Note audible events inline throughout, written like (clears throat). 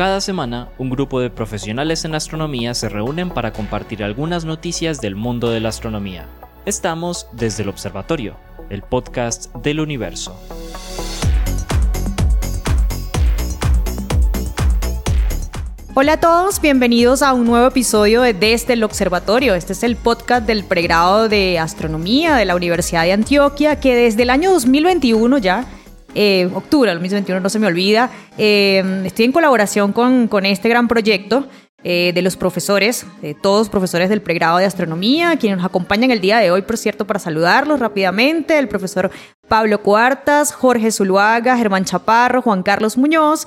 Cada semana, un grupo de profesionales en astronomía se reúnen para compartir algunas noticias del mundo de la astronomía. Estamos desde el Observatorio, el podcast del universo. Hola a todos, bienvenidos a un nuevo episodio de Desde el Observatorio. Este es el podcast del pregrado de Astronomía de la Universidad de Antioquia, que desde el año 2021 ya, eh, octubre del 2021 no se me olvida, eh, estoy en colaboración con, con este gran proyecto eh, de los profesores, todos profesores del pregrado de Astronomía, quienes nos acompañan el día de hoy, por cierto, para saludarlos rápidamente, el profesor Pablo Cuartas, Jorge Zuluaga, Germán Chaparro, Juan Carlos Muñoz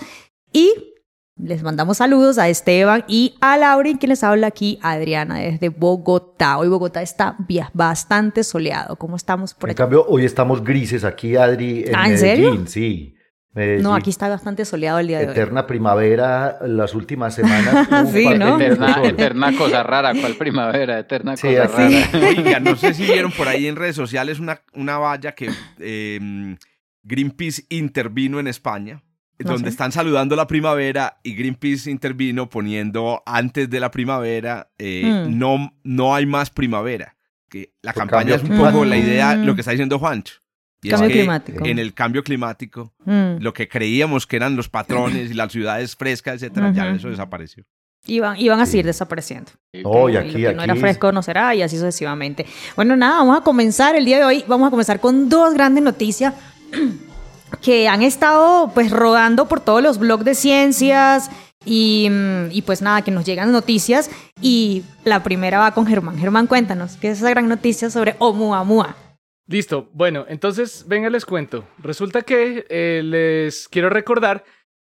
y les mandamos saludos a Esteban y a Lauren, quien les habla aquí, Adriana, desde Bogotá. Hoy Bogotá está bastante soleado. ¿Cómo estamos por en aquí? En cambio, hoy estamos grises aquí, Adri, en ¿Ah, en Medellín, serio? sí. Medellín. No, aquí está bastante soleado el día de Eterna hoy. Eterna primavera, las últimas semanas. (laughs) sí, ¿no? Eterna, eterna, cosa rara, ¿cuál primavera? Eterna sí, cosa rara. (laughs) Oiga, no sé si vieron por ahí en redes sociales una, una valla que eh, Greenpeace intervino en España no donde sé. están saludando la primavera y Greenpeace intervino poniendo antes de la primavera eh, mm. no, no hay más primavera. Que la Por campaña es un poco la idea, lo que está diciendo Juancho. Y cambio es que climático. en el cambio climático, mm. lo que creíamos que eran los patrones y las ciudades frescas, etcétera, uh -huh. ya eso desapareció. Iban, iban a seguir sí. desapareciendo. Oh, y aquí, lo que aquí. no era fresco no será y así sucesivamente. Bueno, nada, vamos a comenzar el día de hoy. Vamos a comenzar con dos grandes noticias (clears throat) que han estado pues rodando por todos los blogs de ciencias y, y, pues nada, que nos llegan noticias y la primera va con Germán. Germán, cuéntanos, ¿qué es esa gran noticia sobre Oumuamua? Listo, bueno, entonces venga les cuento. Resulta que eh, les quiero recordar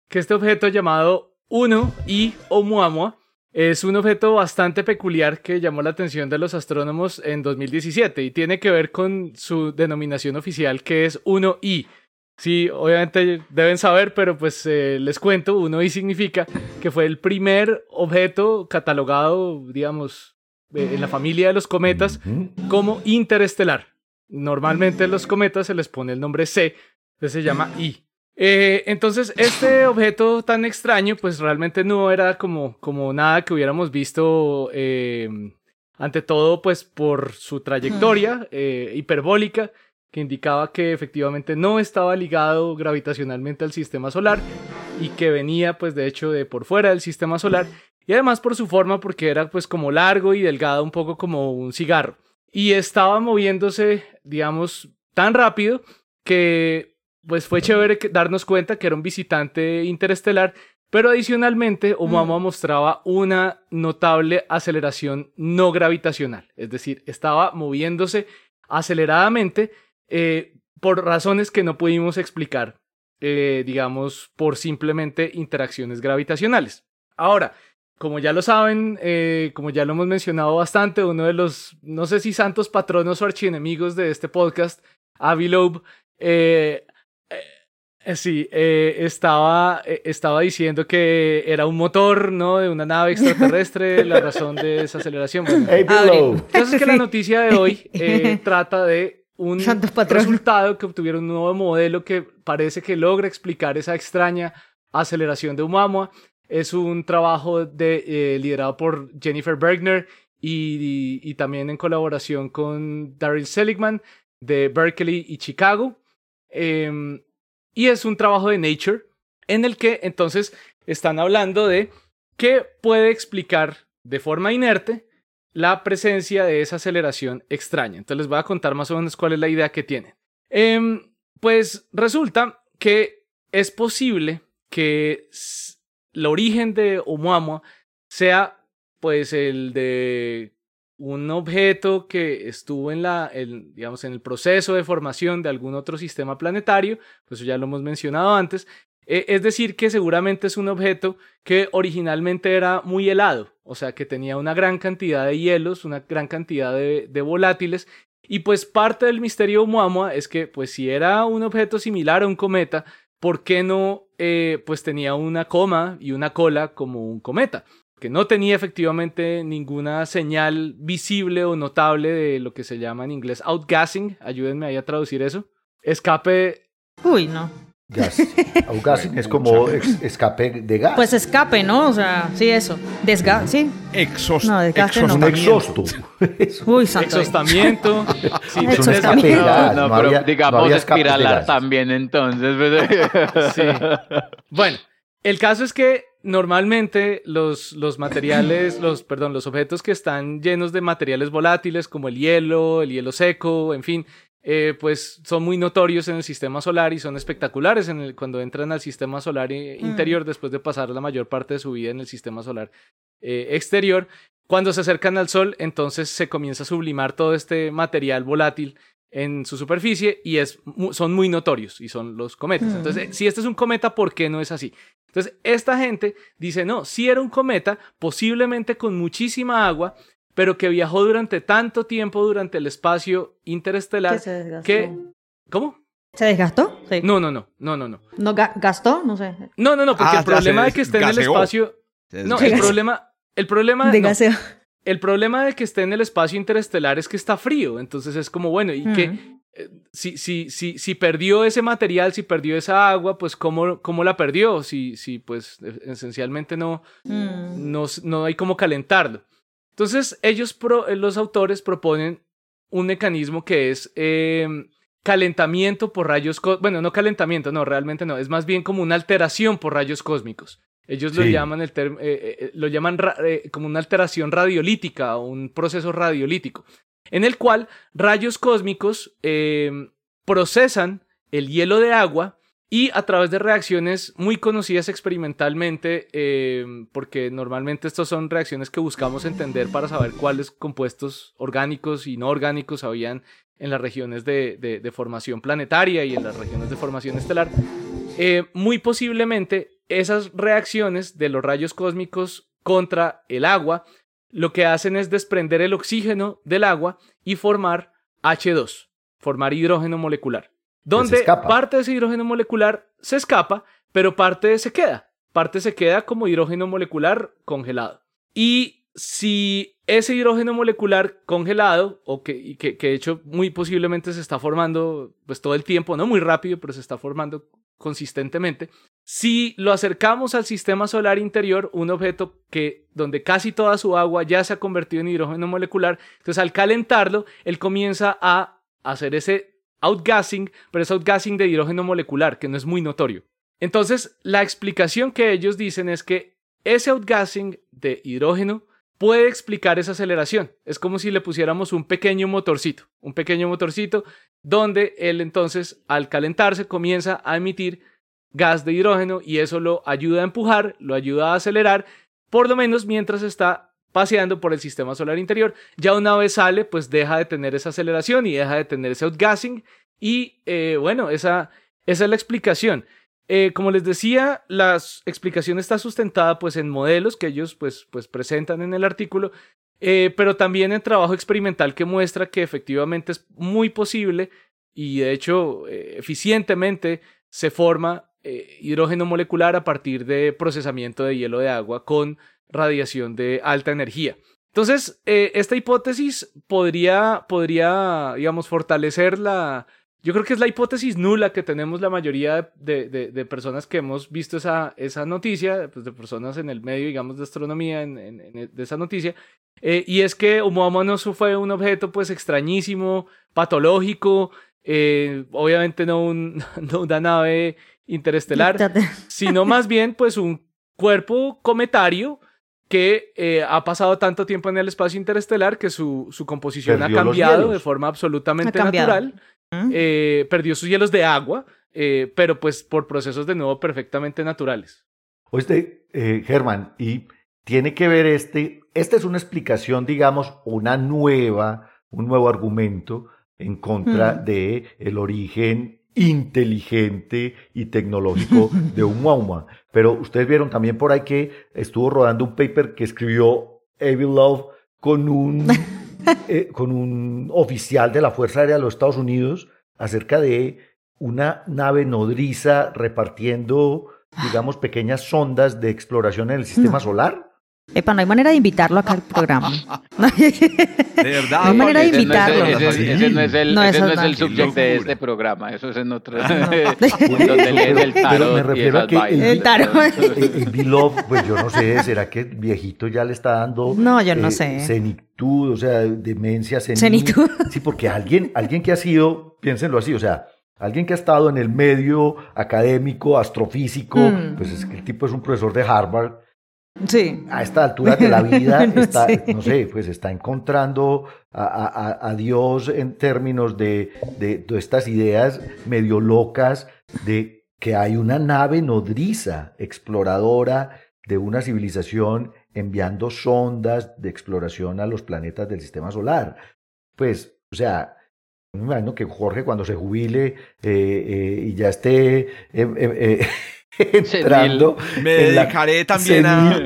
que este objeto llamado 1 y Oumuamua es un objeto bastante peculiar que llamó la atención de los astrónomos en 2017 y tiene que ver con su denominación oficial que es 1I. Sí, obviamente deben saber, pero pues eh, les cuento, 1I significa que fue el primer objeto catalogado, digamos, eh, en la familia de los cometas como interestelar. Normalmente a los cometas se les pone el nombre C, entonces se llama I. Eh, entonces, este objeto tan extraño, pues realmente no era como, como nada que hubiéramos visto, ante todo, pues por su trayectoria hiperbólica, que indicaba que efectivamente no estaba ligado gravitacionalmente al sistema solar y que venía, pues de hecho, de por fuera del sistema solar, y además por su forma, porque era pues como largo y delgado, un poco como un cigarro. Y estaba moviéndose, digamos, tan rápido que pues fue chévere darnos cuenta que era un visitante interestelar, pero adicionalmente Oumuamua mm. mostraba una notable aceleración no gravitacional, es decir, estaba moviéndose aceleradamente eh, por razones que no pudimos explicar, eh, digamos, por simplemente interacciones gravitacionales. Ahora, como ya lo saben, eh, como ya lo hemos mencionado bastante, uno de los, no sé si santos patronos o archienemigos de este podcast, Avi Loeb, eh, eh, sí, estaba, estaba diciendo que era un motor, ¿no? De una nave extraterrestre, la razón de esa aceleración. Bueno, hey, entonces que la (laughs) noticia de hoy (laughs) trata de un resultado que obtuvieron un nuevo modelo que parece que logra explicar esa extraña aceleración de Oumuamua. Es un trabajo de, eh, liderado por Jennifer Bergner y, y, y, también en colaboración con Daryl Seligman de Berkeley y Chicago. Eh, y es un trabajo de Nature en el que entonces están hablando de qué puede explicar de forma inerte la presencia de esa aceleración extraña. Entonces les voy a contar más o menos cuál es la idea que tienen. Eh, pues resulta que es posible que el origen de Oumuamua sea pues el de un objeto que estuvo en la el, digamos en el proceso de formación de algún otro sistema planetario, pues ya lo hemos mencionado antes, es decir que seguramente es un objeto que originalmente era muy helado, o sea que tenía una gran cantidad de hielos, una gran cantidad de, volátiles y pues parte del misterio de Oumuamua es que pues si era un objeto similar a un cometa, ¿por qué no eh, pues tenía una coma y una cola como un cometa? Que no tenía efectivamente ninguna señal visible o notable de lo que se llama en inglés outgassing. Ayúdenme ahí a traducir eso. Escape. Uy, no. Gas. (laughs) Outgassing es como ex- escape de gas. Pues escape, ¿no? O sea, sí, eso. Desga sí. Exos, No, desgaste no. un exhausto. (laughs) Uy, santo. Dios. Exhaustamiento. (laughs) Sí, Es un escape. No, gas, no, no pero había- no digamos había de espiralar también entonces. pues. Sí. Bueno, el caso es que normalmente los, los materiales, los, perdón, los objetos que están llenos de materiales volátiles como el hielo, el hielo seco, en fin, eh, pues son muy notorios en el sistema solar y son espectaculares en el- cuando entran al sistema solar eh, interior después de pasar la mayor parte de su vida en el sistema solar eh, exterior. Cuando se acercan al Sol, entonces se comienza a sublimar todo este material volátil en su superficie y es, son muy notorios y son los cometas. Mm. Entonces, si este es un cometa, ¿por qué no es así? Entonces, esta gente dice, no, si era un cometa, posiblemente con muchísima agua, pero que viajó durante tanto tiempo durante el espacio interestelar Que se desgastó. que... ¿Cómo? ¿Se desgastó? Sí. No, no, no, no, no, no. ¿No ga- gastó? No sé. No, no, no, porque Ah, el problema de que esté en el espacio... No, el problema... El problema... De no. gaseo. El problema de que esté en el espacio interestelar es que está frío, entonces es como, bueno, y que eh, si, si, si, si perdió ese material, si perdió esa agua, pues ¿cómo, cómo la perdió? Si, si pues e- esencialmente no, Mm. no, no hay cómo calentarlo. Entonces ellos, pro- eh, los autores, proponen un mecanismo que es eh, calentamiento por rayos, có- bueno, no calentamiento, no, realmente no, es más bien como una alteración por rayos cósmicos. Ellos lo llaman, el term- eh, eh, lo llaman eh, como una alteración radiolítica o un proceso radiolítico, en el cual rayos cósmicos eh, procesan el hielo de agua y a través de reacciones muy conocidas experimentalmente, eh, porque normalmente estas son reacciones que buscamos entender para saber cuáles compuestos orgánicos y no orgánicos habían en las regiones de, formación planetaria y en las regiones de formación estelar, eh, muy posiblemente esas reacciones de los rayos cósmicos contra el agua lo que hacen es desprender el oxígeno del agua y formar H2, formar hidrógeno molecular. Donde parte de ese hidrógeno molecular se escapa, pero parte se queda. Parte se queda como hidrógeno molecular congelado. Y si ese hidrógeno molecular congelado, o que, que de hecho muy posiblemente se está formando pues todo el tiempo, no muy rápido, pero se está formando consistentemente, si lo acercamos al sistema solar interior, un objeto que donde casi toda su agua ya se ha convertido en hidrógeno molecular, entonces al calentarlo, él comienza a hacer ese outgassing, pero es outgassing de hidrógeno molecular, que no es muy notorio. Entonces, la explicación que ellos dicen es que ese outgassing de hidrógeno puede explicar esa aceleración. Es como si le pusiéramos un pequeño motorcito, un pequeño motorcito donde él entonces al calentarse comienza a emitir gas de hidrógeno y eso lo ayuda a empujar, lo ayuda a acelerar, por lo menos mientras está paseando por el sistema solar interior. Ya una vez sale, pues deja de tener esa aceleración y deja de tener ese outgassing y eh, bueno, esa, esa es la explicación. Eh, como les decía, la explicación está sustentada pues en modelos que ellos pues, pues presentan en el artículo, eh, pero también en trabajo experimental que muestra que efectivamente es muy posible y de hecho eh, eficientemente se forma hidrógeno molecular a partir de procesamiento de hielo de agua con radiación de alta energía. Entonces, eh, esta hipótesis podría, podría, digamos, fortalecer la... Yo creo que es la hipótesis nula que tenemos la mayoría de, de- de personas que hemos visto esa, esa noticia, pues de personas en el medio, digamos, de astronomía, en, en- en- de esa noticia, eh, y es que Oumuamua no fue un objeto, pues, extrañísimo, patológico, eh, obviamente no, un, (laughs) no una nave interestelar, sino más bien pues un cuerpo cometario que eh, ha pasado tanto tiempo en el espacio interestelar que su, su composición Perdió ha cambiado de forma absolutamente natural. Mm. Eh, perdió sus hielos de agua, eh, pero pues por procesos de nuevo perfectamente naturales. Oíste, eh, Germán, y tiene que ver este, esta es una explicación, digamos, una nueva, un nuevo argumento en contra Mm. de el origen inteligente y tecnológico (laughs) de Oumuamua. Pero ustedes vieron también por ahí que estuvo rodando un paper que escribió Evil Love con un, (laughs) eh, con un oficial de la Fuerza Aérea de los Estados Unidos acerca de una nave nodriza repartiendo, digamos, pequeñas sondas de exploración en el sistema No. solar. Epa, no hay manera de invitarlo acá al programa. (laughs) de verdad. No hay manera de invitarlo. Ese no es el, no, ese no es el subject de este programa. Eso es en otro. (laughs) (laughs) donde lees el tarot. me refiero a que el, el tarot. El, Beloved, pues yo no sé, ¿será que el viejito ya le está dando. No, yo no eh, sé. Senitud, o sea, demencia, senitud. Sí, porque alguien, alguien que ha sido, piénsenlo así, o sea, Alguien que ha estado en el medio académico, astrofísico, mm. pues es que el tipo es un profesor de Harvard, Sí. A esta altura de la vida (laughs) está, no sé, pues está encontrando a, Dios en términos de, de, estas ideas medio locas de que hay una nave nodriza, exploradora de una civilización enviando sondas de exploración a los planetas del sistema solar. Pues, o sea, me imagino que Jorge cuando se jubile eh, eh, y ya esté... Eh, (laughs) entrando. Me dedicaré también a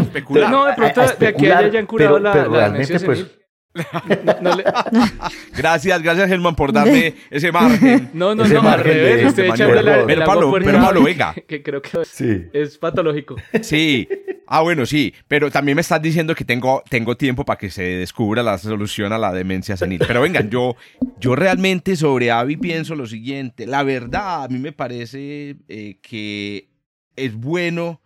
especular. No, de pronto de aquí a allá ya han curado la, pero realmente, pues, (laughs) Gracias, gracias Germán por darme ese margen. (laughs) No, no, no, al revés, estoy echando la, pero Pablo, pero Pablo, venga. (laughs) Que, creo que es patológico. Sí, ah bueno, sí, pero también me estás diciendo que tengo, tengo tiempo para que se descubra la solución a la demencia senil. Pero vengan, yo, yo realmente sobre Avi pienso lo siguiente, la verdad a mí me parece eh, que es bueno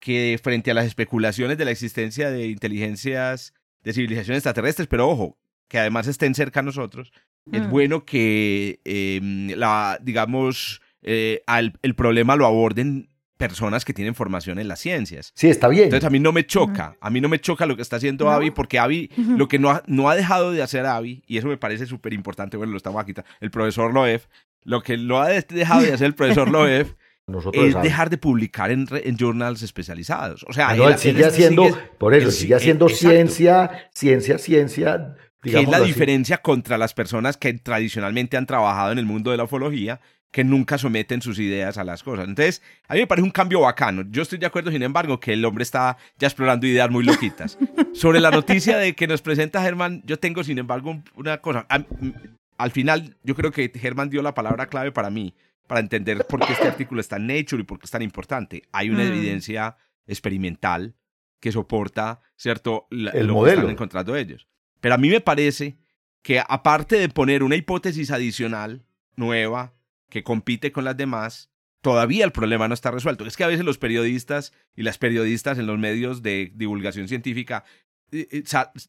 que frente a las especulaciones de la existencia de inteligencias de civilizaciones extraterrestres, pero ojo, que además estén cerca a nosotros, es mm. bueno que, em, la, digamos, eh, el problema lo aborden personas que tienen formación en las ciencias. Sí, está bien. Entonces a mí no me choca, a mí no me choca lo que está haciendo Avi, porque Avi, lo que no ha, no ha dejado de hacer Avi, y eso me parece súper importante, bueno, lo estamos aquí, el profesor Loef, lo que lo ha dejado de hacer el profesor (laughs) Loef es dejar de publicar en, en, journals especializados. O sea, ah, él, sigue haciendo, por eso, sigue haciendo ciencia, ciencia, ciencia. Que es la diferencia contra las personas que tradicionalmente han trabajado en el mundo de la ufología, que nunca someten sus ideas a las cosas. Entonces, a mí me parece un cambio bacano. Yo estoy de acuerdo, sin embargo, que el hombre está ya explorando ideas muy loquitas. (laughs) Sobre la noticia de que nos presenta Germán, yo tengo, sin embargo, una cosa. Al final, yo creo que Germán dio la palabra clave para mí para entender por qué este (coughs) artículo está en Nature y por qué es tan importante. Hay una mm. evidencia experimental que soporta, ¿cierto?, el lo modelo. que están encontrando ellos. Pero a mí me parece que aparte de poner una hipótesis adicional, nueva, que compite con las demás, todavía el problema no está resuelto. Es que a veces los periodistas y las periodistas en los medios de divulgación científica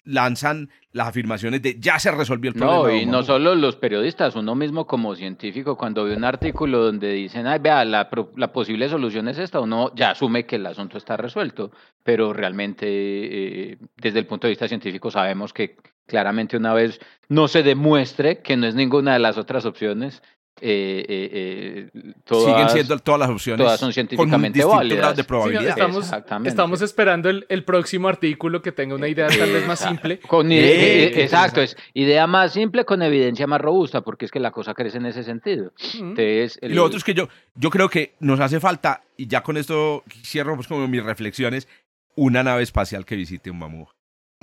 lanzan las afirmaciones de ya se resolvió el problema. No, y no solo los periodistas, uno mismo como científico, cuando ve un artículo donde dicen, ay, vea, la, la posible solución es esta, uno ya asume que el asunto está resuelto, pero realmente eh, desde el punto de vista científico sabemos que claramente una vez no se demuestre que no es ninguna de las otras opciones, eh, eh, eh, todas, siguen siendo todas las opciones todas son científicamente válidas. de probabilidad estamos, esperando el, el, próximo artículo que tenga una idea tal vez más simple. Con exacto es idea más simple con evidencia más robusta porque es que la cosa crece en ese sentido. Entonces, y lo otro es que yo yo creo que nos hace falta y ya con esto cierro pues como mis reflexiones una nave espacial que visite un mamú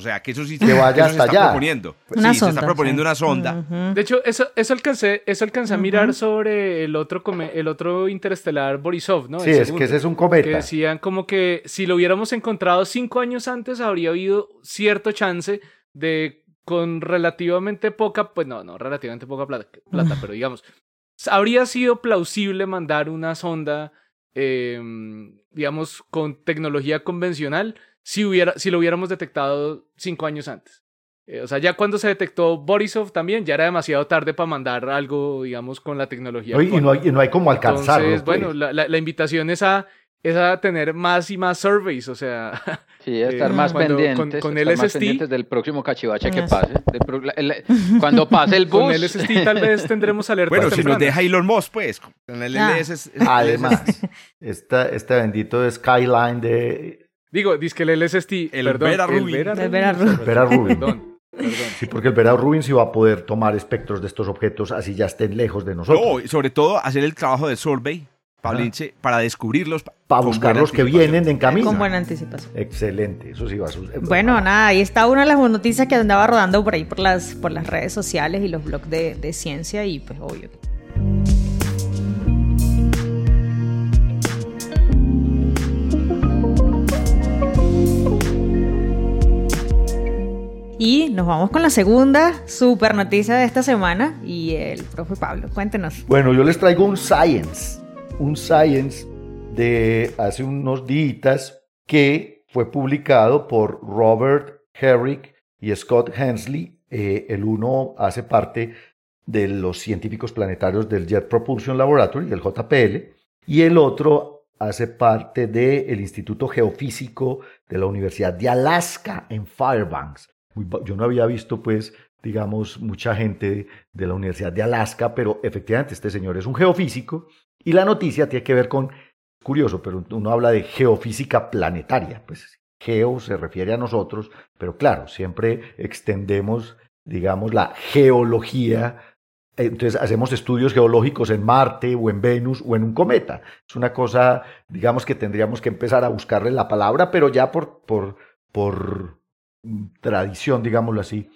o sea, que eso sí que vaya hasta se está proponiendo. sí, se está proponiendo una sonda. De hecho, eso, eso alcancé, eso alcancé a mirar sobre el otro, el otro interestelar Borisov, ¿no? Sí, es que ese es un cometa. Que decían como que si lo hubiéramos encontrado cinco años antes, habría habido cierto chance de con relativamente poca, pues no, no, relativamente poca plata, plata pero digamos, habría sido plausible mandar una sonda, em, digamos, con tecnología convencional si, hubiera, si lo hubiéramos detectado cinco años antes. Eh, o sea, ya cuando se detectó Borisov también, ya era demasiado tarde para mandar algo, digamos, con la tecnología. y, no hay, y no hay como alcanzarlo. Entonces, bueno, pues. la, la, invitación es a, es a tener más y más surveys, o sea... Sí, estar más pendientes, con, el SST, del próximo cachivache que pase. cuando pase el (laughs) bus. Con el SST tal vez tendremos (laughs) alertas Bueno, si nos deja Elon Musk, pues, con el ah. Además, este bendito Skyline de Digo, dice que el LSST, el perdón, Vera Rubin. El Vera Rubin. Perdón, perdón. (laughs) Sí, porque el Vera Rubin sí va a poder tomar espectros de estos objetos así ya estén lejos de nosotros. No, y sobre todo hacer el trabajo de survey para descubrirlos. Para buscar los que vienen en camino. Con buena anticipación. Excelente, eso sí va a suceder. Bueno, nada, ahí está una de las noticias que andaba rodando por ahí por las, por las redes sociales y los blogs de, de ciencia y pues obvio. Nos vamos con la segunda super noticia de esta semana y el profe Pablo, cuéntenos. Bueno, yo les traigo un science, un science de hace unos días que fue publicado por Robert Herrick y Scott Hensley. Eh, el uno hace parte de los científicos planetarios del Jet Propulsion Laboratory, del JPL, y el otro hace parte del Instituto Geofísico de la Universidad de Alaska en Fairbanks. Yo no había visto, pues, digamos, mucha gente de la Universidad de Alaska, pero efectivamente este señor es un geofísico y la noticia tiene que ver con, curioso, pero uno habla de geofísica planetaria, pues geo se refiere a nosotros, pero claro, siempre extendemos, digamos, la geología entonces hacemos estudios geológicos en Marte o en Venus o en un cometa. Es una cosa, digamos que tendríamos que empezar a buscarle la palabra, pero ya por, por, por tradición, digámoslo así,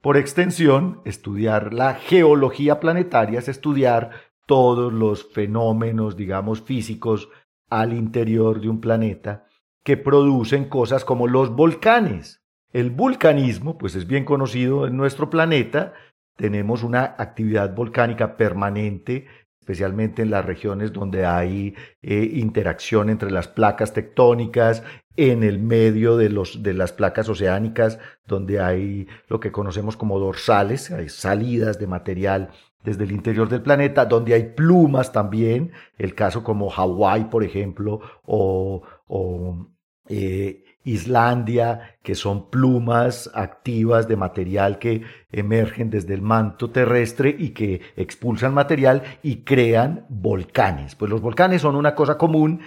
por extensión, estudiar la geología planetaria es estudiar todos los fenómenos, digamos, físicos al interior de un planeta que producen cosas como los volcanes. El vulcanismo, pues es bien conocido en nuestro planeta, tenemos una actividad volcánica permanente, especialmente en las regiones donde hay eh, interacción entre las placas tectónicas, en el medio de, los, de las placas oceánicas, donde hay lo que conocemos como dorsales, hay salidas de material desde el interior del planeta, donde hay plumas también, el caso como Hawái, por ejemplo, o, eh, Islandia, que son plumas activas de material que emergen desde el manto terrestre y que expulsan material y crean volcanes. Pues los volcanes son una cosa común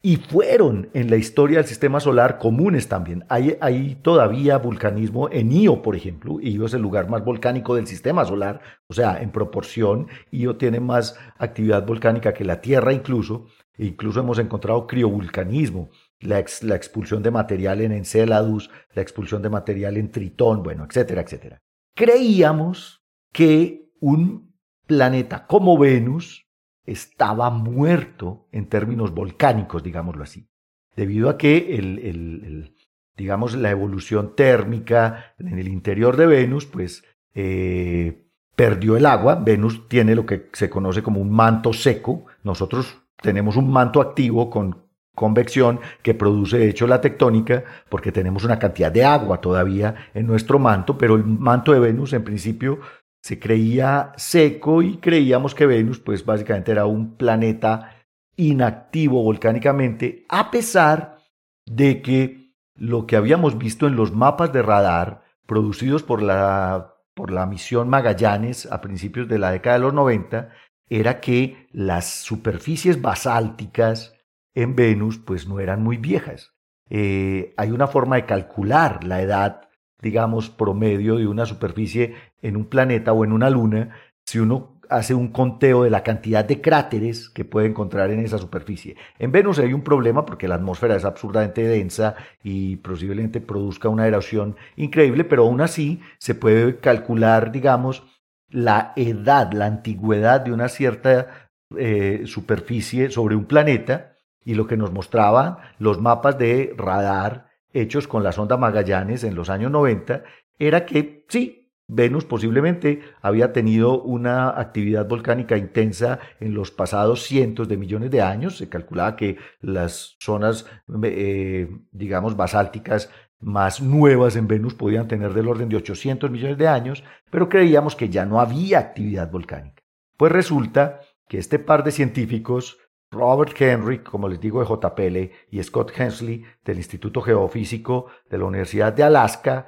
y fueron en la historia del sistema solar comunes también. Hay, hay, todavía vulcanismo en Io, por ejemplo. Io es el lugar más volcánico del sistema solar, o sea, en proporción, Io tiene más actividad volcánica que la Tierra incluso. E incluso hemos encontrado criovulcanismo, la, la expulsión de material en Enceladus, la expulsión de material en Tritón, bueno, etcétera, etcétera. Creíamos que un planeta como Venus estaba muerto en términos volcánicos, digámoslo así, debido a que el, digamos, la evolución térmica en el interior de Venus, pues eh, perdió el agua. Venus tiene lo que se conoce como un manto seco. Nosotros tenemos un manto activo con convección que produce de hecho la tectónica porque tenemos una cantidad de agua todavía en nuestro manto, pero el manto de Venus en principio se creía seco y creíamos que Venus pues básicamente era un planeta inactivo volcánicamente, a pesar de que lo que habíamos visto en los mapas de radar producidos por la, por la misión Magallanes a principios de la década de los 90 era que las superficies basálticas en Venus pues no eran muy viejas. Eh, hay una forma de calcular la edad digamos, promedio de una superficie en un planeta o en una luna, si uno hace un conteo de la cantidad de cráteres que puede encontrar en esa superficie. En Venus hay un problema porque la atmósfera es absurdamente densa y posiblemente produzca una erosión increíble, pero aún así se puede calcular, digamos, la edad, la antigüedad de una cierta eh, superficie sobre un planeta y lo que nos mostraban los mapas de radar hechos con la sonda Magallanes en los años 90 era que sí, Venus posiblemente había tenido una actividad volcánica intensa en los pasados cientos de millones de años. Se calculaba que las zonas, eh, digamos, basálticas más nuevas en Venus podían tener del orden de 800 millones de años, pero creíamos que ya no había actividad volcánica. Pues resulta que este par de científicos Robert Henry, como les digo, de JPL, y Scott Hensley, del Instituto Geofísico de la Universidad de Alaska,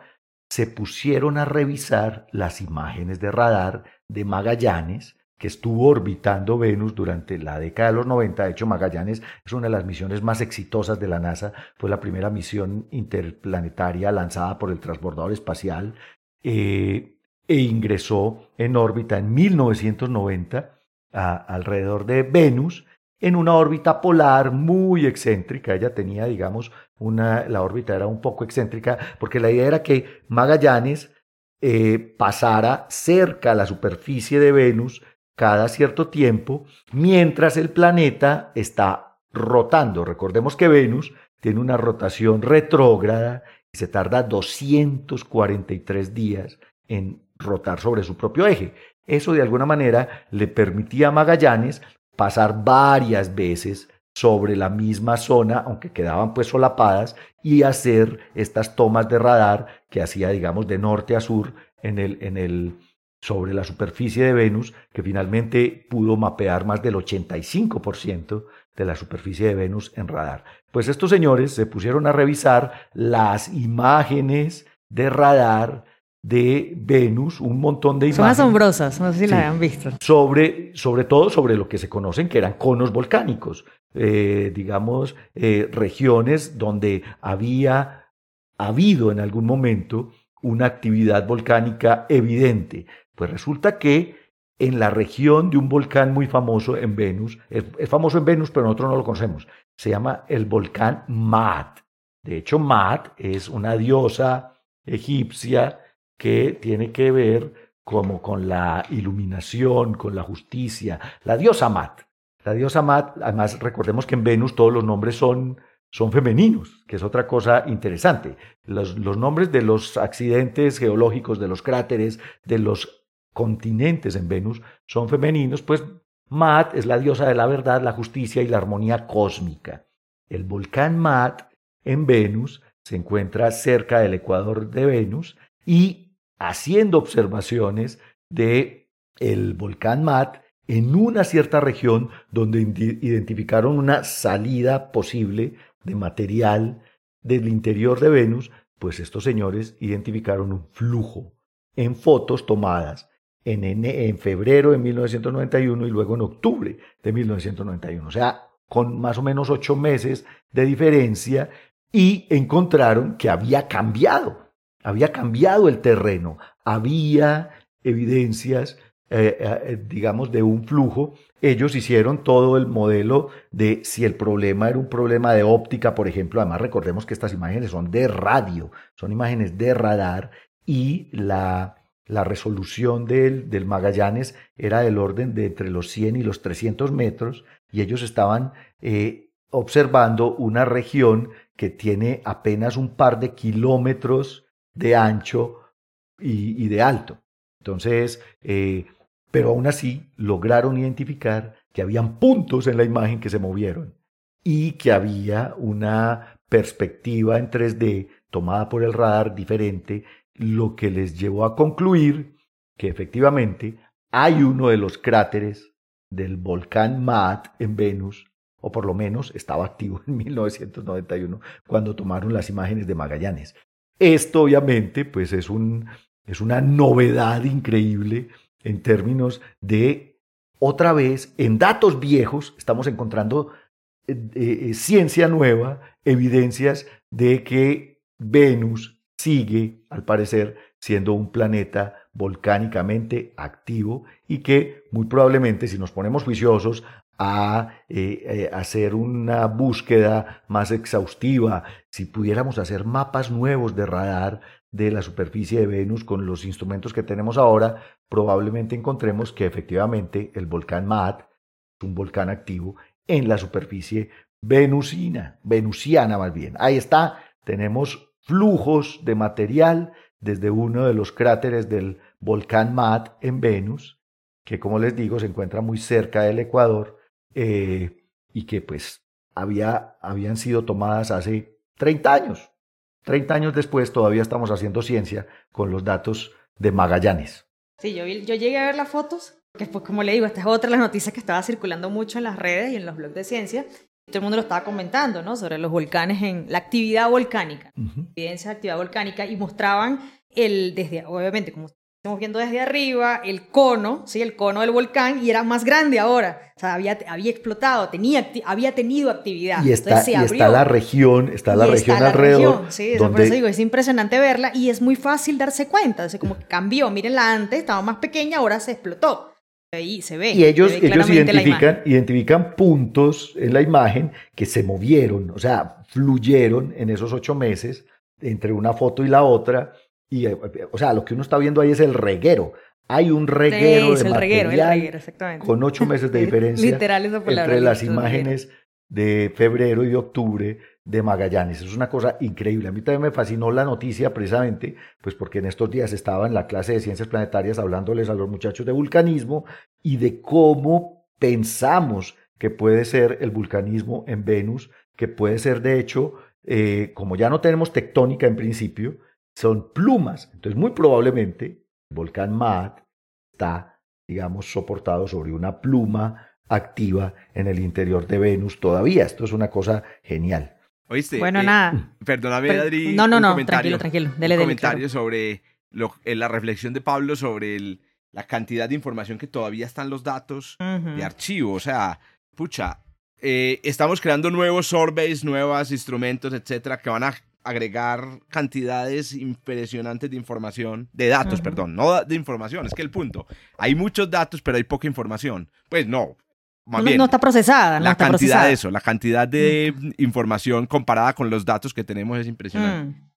se pusieron a revisar las imágenes de radar de Magallanes, que estuvo orbitando Venus durante la década de los 90. De hecho, Magallanes es una de las misiones más exitosas de la NASA. Fue la primera misión interplanetaria lanzada por el transbordador espacial eh, e ingresó en órbita en 1990 alrededor de Venus en una órbita polar muy excéntrica. Ella tenía, digamos, una, la órbita era un poco excéntrica, porque la idea era que Magallanes eh, pasara cerca a la superficie de Venus cada cierto tiempo, mientras el planeta está rotando. Recordemos que Venus tiene una rotación retrógrada y se tarda 243 días en rotar sobre su propio eje. Eso de alguna manera le permitía a Magallanes pasar varias veces sobre la misma zona, aunque quedaban pues solapadas, y hacer estas tomas de radar que hacía, digamos, de norte a sur en el, en el, sobre la superficie de Venus, que finalmente pudo mapear más del 85% de la superficie de Venus en radar. Pues estos señores se pusieron a revisar las imágenes de radar de Venus, un montón de imágenes. Son asombrosas, no sé si las han visto. Sobre, sobre todo sobre lo que se conocen que eran conos volcánicos, eh, digamos, eh, regiones donde había habido en algún momento una actividad volcánica evidente. Pues resulta que en la región de un volcán muy famoso en Venus, es, famoso en Venus, pero nosotros no lo conocemos, se llama el volcán Maat. De hecho, Maat es una diosa egipcia que tiene que ver como con la iluminación, con la justicia, la diosa Mat. La diosa Mat, además recordemos que en Venus todos los nombres son, son femeninos, que es otra cosa interesante. Los, los nombres de los accidentes geológicos, de los cráteres, de los continentes en Venus son femeninos, pues Mat es la diosa de la verdad, la justicia y la armonía cósmica. El volcán Mat en Venus se encuentra cerca del ecuador de Venus y haciendo observaciones de el volcán Mat en una cierta región donde identificaron una salida posible de material del interior de Venus, pues estos señores identificaron un flujo en fotos tomadas en, en, febrero de 1991 y luego en octubre de 1991. O sea, con más o menos ocho meses de diferencia y encontraron que había cambiado había cambiado el terreno, había evidencias, eh, eh, digamos, de un flujo. Ellos hicieron todo el modelo de si el problema era un problema de óptica, por ejemplo. Además, recordemos que estas imágenes son de radio, son imágenes de radar y la, la resolución del, del Magallanes era del orden de entre los 100 y los 300 metros y ellos estaban eh, observando una región que tiene apenas un par de kilómetros de ancho y, de alto. Entonces, eh, pero aún así lograron identificar que habían puntos en la imagen que se movieron y que había una perspectiva en 3D tomada por el radar diferente, lo que les llevó a concluir que efectivamente hay uno de los cráteres del volcán Maat en Venus, o por lo menos estaba activo (laughs) en 1991 cuando tomaron las imágenes de Magallanes. Esto obviamente pues es, un, es una novedad increíble en términos de, otra vez, en datos viejos estamos encontrando eh, eh, ciencia nueva, evidencias de que Venus sigue, al parecer, siendo un planeta volcánicamente activo y que muy probablemente, si nos ponemos juiciosos, a eh, eh, hacer una búsqueda más exhaustiva, si pudiéramos hacer mapas nuevos de radar de la superficie de Venus con los instrumentos que tenemos ahora, probablemente encontremos que efectivamente el volcán Maat es un volcán activo en la superficie venusina, venusiana más bien. Ahí está, tenemos flujos de material desde uno de los cráteres del volcán Maat en Venus, que como les digo se encuentra muy cerca del Ecuador eh, y que pues había, habían sido tomadas hace 30 años. 30 años después todavía estamos haciendo ciencia con los datos de Magallanes. Sí, yo, yo llegué a ver las fotos, que pues como le digo, esta es otra de las noticias que estaba circulando mucho en las redes y en los blogs de ciencia. Todo el mundo lo estaba comentando, ¿no? Sobre los volcanes en la actividad volcánica, evidencia de actividad volcánica, y mostraban el, desde, obviamente, como Estamos viendo desde arriba el cono, ¿sí? el cono del volcán, y era más grande ahora. O sea, había, había explotado, tenía, había tenido actividad. Y está, y está la región, está la región alrededor. sí, por eso digo, es impresionante verla y es muy fácil darse cuenta. O como que cambió, mírenla antes, estaba más pequeña, ahora se explotó. Ahí se ve. Y ellos, ellos identifican, identifican puntos en la imagen que se movieron, o sea, fluyeron en esos ocho meses entre una foto y la otra y, eh, o sea, lo que uno está viendo ahí es el reguero. Hay un reguero de material con ocho meses de (laughs) diferencia entre las imágenes de febrero y de octubre de Magallanes. Es una cosa increíble. A mí también me fascinó la noticia precisamente, pues porque en estos días estaba en la clase de ciencias planetarias hablándoles a los muchachos de vulcanismo y de cómo pensamos que puede ser el vulcanismo en Venus, que puede ser de hecho, eh, como ya no tenemos tectónica en principio, son plumas. Entonces muy probablemente el volcán Maat está, digamos, soportado sobre una pluma activa en el interior de Venus todavía. Esto es una cosa genial. ¿Oíste? Bueno, Eh, nada. (clears throat) Perdóname, Adri. No, no, un no, tranquilo, tranquilo. Dele, un dele, comentario claro. sobre lo- eh, la reflexión de Pablo sobre el- la cantidad de información que todavía están los datos de archivo. O sea, pucha, eh, estamos creando nuevos surveys, nuevos instrumentos, etcétera, que van a agregar cantidades impresionantes de información, de datos, perdón, no de información, es que el punto, hay muchos datos, pero hay poca información. Pues no, más No, bien, no está procesada, no la está cantidad procesada. de eso, la cantidad de información comparada con los datos que tenemos es impresionante. Mm.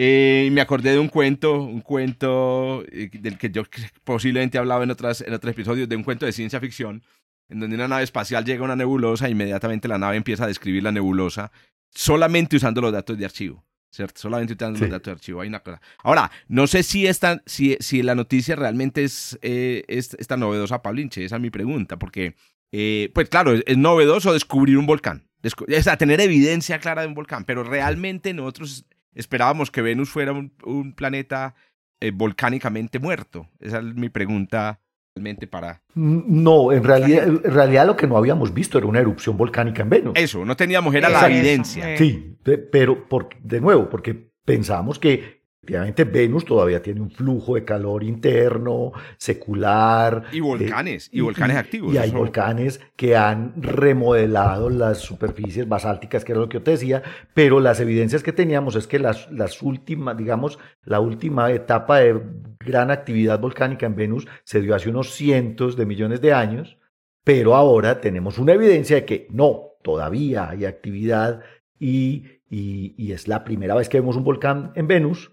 Eh, me acordé de un cuento, un cuento eh, del que yo posiblemente he hablado en, otras, en otros episodios, de un cuento de ciencia ficción, en donde una nave espacial llega a una nebulosa e inmediatamente la nave empieza a describir la nebulosa solamente usando los datos de archivo. ¿Cierto? Solamente usando Sí. los datos de archivo. Hay una cosa. Ahora, no sé si, esta, si, si la noticia realmente es, eh, es, es tan novedosa, Pablinche. Esa es mi pregunta. Porque, eh, pues claro, es, es novedoso descubrir un volcán. Descu- o sea, tener evidencia clara de un volcán. Pero realmente nosotros esperábamos que Venus fuera un, un planeta eh, volcánicamente muerto. Esa es mi pregunta realmente para... No, en realidad, en realidad lo que no habíamos visto era una erupción volcánica en Venus. Eso, no teníamos, era la evidencia. eh. Sí, de- pero por, de nuevo, porque pensamos que efectivamente Venus todavía tiene un flujo de calor interno, secular. Y eh, volcanes, y volcanes activos, Y hay eso- volcanes que han remodelado las superficies basálticas, que era lo que yo te decía, pero las evidencias que teníamos es que las, las últimas, digamos, la última etapa de gran actividad volcánica en Venus se dio hace unos cientos de millones de años, pero ahora tenemos una evidencia de que no, todavía hay actividad y, y- y es la primera vez que vemos un volcán en Venus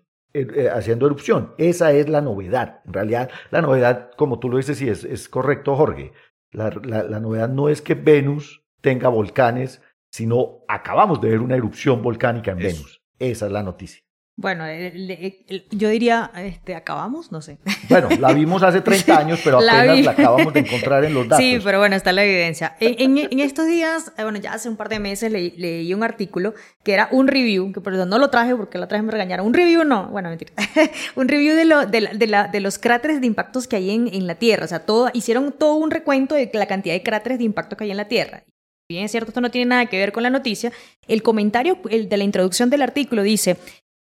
haciendo erupción. Esa es la novedad. En realidad, la novedad, como tú lo dices, sí es, es correcto, Jorge. La, la- la novedad no es que Venus tenga volcanes, sino acabamos de ver una erupción volcánica en Eso. Venus. Esa es la noticia. Bueno, el- el- el- yo diría, este, ¿acabamos? No sé. Bueno, la vimos hace (laughs) 30 años, pero La apenas vi. la acabamos de encontrar en los datos. Sí, pero bueno, está la evidencia. En, en- en estos días, eh, bueno, ya hace un par de meses leí, leí un artículo que era un review, que perdón, no lo traje porque la traje me regañaron. Un review no, bueno, mentira. (laughs) un review de, lo, de, la- de, la- de los cráteres de impactos que hay en, en la Tierra. O sea, todo, hicieron todo un recuento de la cantidad de cráteres de impacto que hay en la Tierra. Bien es cierto, esto no tiene nada que ver con la noticia. El comentario el de la introducción del artículo dice,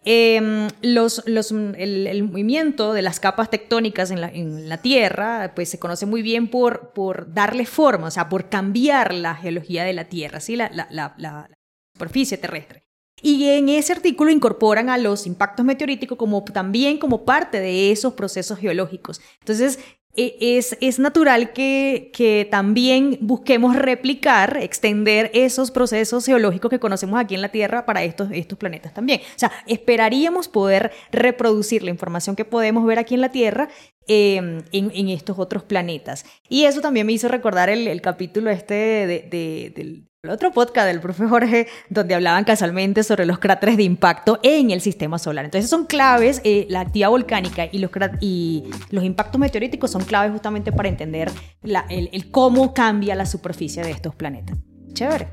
Em, los, los, el, movimiento de las capas tectónicas en la, Tierra pues se conoce muy bien por, por darle forma, o sea, por cambiar la geología de la Tierra, ¿sí? la, la, la, superficie terrestre. Y en ese artículo incorporan a los impactos meteoríticos como también como parte de esos procesos geológicos. Entonces, es, es natural que, que también busquemos replicar, extender esos procesos geológicos que conocemos aquí en la Tierra para estos, estos planetas también. O sea, esperaríamos poder reproducir la información que podemos ver aquí en la Tierra eh, en, en estos otros planetas. Y eso también me hizo recordar el, el capítulo este de, de- del el otro podcast del profe Jorge, donde hablaban casualmente sobre los cráteres de impacto en el sistema solar. Entonces son claves, eh, la actividad volcánica y los, y los impactos meteoríticos son claves justamente para entender la- el, el cómo cambia la superficie de estos planetas. Chévere.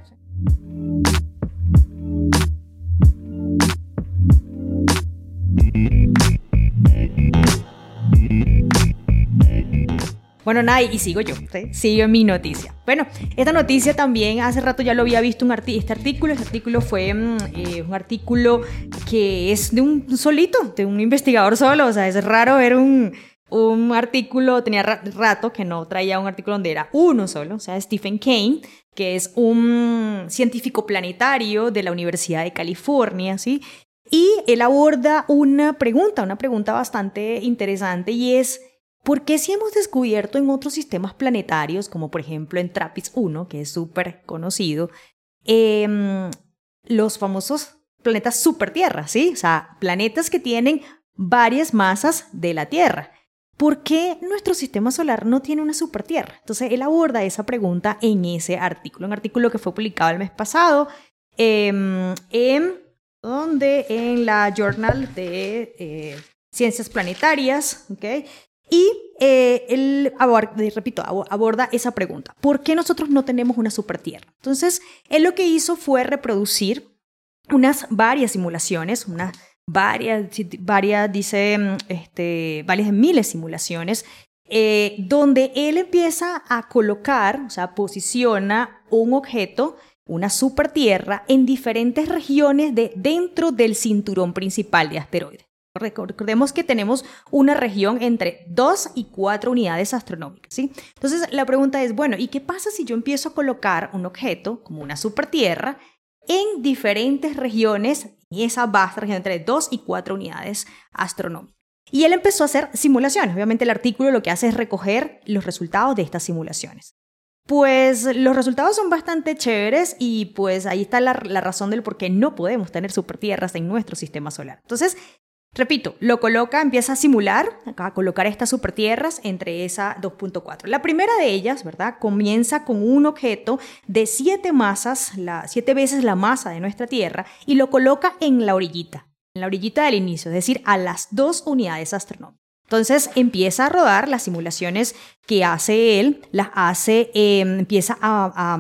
Bueno, nada, y sigo yo, ¿sí? sigo en mi noticia. Bueno, esta noticia también hace rato ya lo había visto un arti este artículo. Este artículo fue mm, eh, un artículo que es de un solito, de un investigador solo. O sea, es raro ver un, un artículo, tenía ra- rato que no traía un artículo donde era uno solo. O sea, Stephen Kane, que es un científico planetario de la Universidad de California, ¿sí? Y él aborda una pregunta, una pregunta bastante interesante y es, ¿por qué si hemos descubierto en otros sistemas planetarios, como por ejemplo en TRAPPIST 1, que es súper conocido, em, los famosos planetas super Tierra, ¿sí? O sea, planetas que tienen varias masas de la Tierra. ¿por qué nuestro sistema solar no tiene una supertierra? Entonces él aborda esa pregunta en ese artículo, un artículo que fue publicado el mes pasado em, en, donde, en la Journal de eh, Ciencias Planetarias, ¿ok? Y eh, él, repito, aborda esa pregunta. ¿Por qué nosotros no tenemos una supertierra? Entonces, él lo que hizo fue reproducir unas varias simulaciones, unas varias, varias dice, este, varias miles de simulaciones, eh, donde él empieza a colocar, o sea, posiciona un objeto, una supertierra, en diferentes regiones de, dentro del cinturón principal de asteroides. Recordemos que tenemos una región entre 2 y 4 unidades astronómicas. ¿sí? Entonces la pregunta es, bueno, ¿y qué pasa si yo empiezo a colocar un objeto como una supertierra en diferentes regiones, y esa vasta región entre 2 y 4 unidades astronómicas? Y él empezó a hacer simulaciones. Obviamente el artículo lo que hace es recoger los resultados de estas simulaciones. Pues los resultados son bastante chéveres y pues ahí está la, la, razón del por qué no podemos tener supertierras en nuestro sistema solar. Entonces, Repito, lo coloca, empieza a simular, a colocar estas supertierras entre esa 2.4. La primera de ellas, ¿verdad? Comienza con un objeto de siete masas, la, siete veces la masa de nuestra Tierra, y lo coloca en la orillita, en la orillita del inicio, es decir, a las dos unidades astronómicas. Entonces empieza a rodar las simulaciones que hace él, las hace, em, empieza a,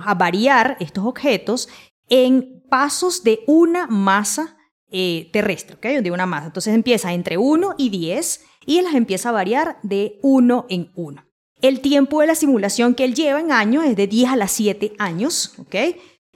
a variar estos objetos en pasos de una masa eh, terrestre, ¿ok? De una masa. Entonces empieza entre 1 y 10 y las empieza a variar de 1 en 1. El tiempo de la simulación que él lleva en años es de 10 a las 7 años, ¿ok?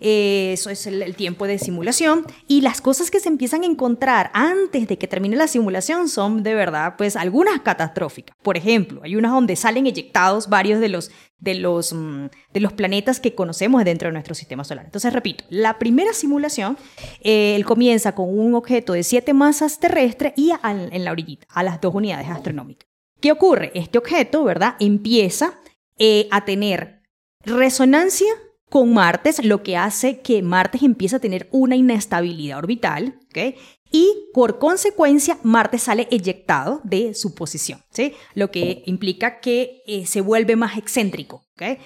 Eh, eso es el, tiempo de simulación. Y las cosas que se empiezan a encontrar antes de que termine la simulación son de verdad, pues algunas catastróficas. Por ejemplo, hay unas donde salen eyectados varios de los, de los, mm, de los planetas que conocemos dentro de nuestro sistema solar. Entonces, repito, la primera simulación, eh, comienza con un objeto de siete masas terrestres y en la orillita, a las dos unidades astronómicas. ¿Qué ocurre? Este objeto, ¿verdad? Empieza eh, a tener resonancia con Martes, lo que hace que Martes empiece a tener una inestabilidad orbital, ¿ok? Y por consecuencia, Marte sale eyectado de su posición, ¿sí? Lo que implica que eh, se vuelve más excéntrico, ¿ok?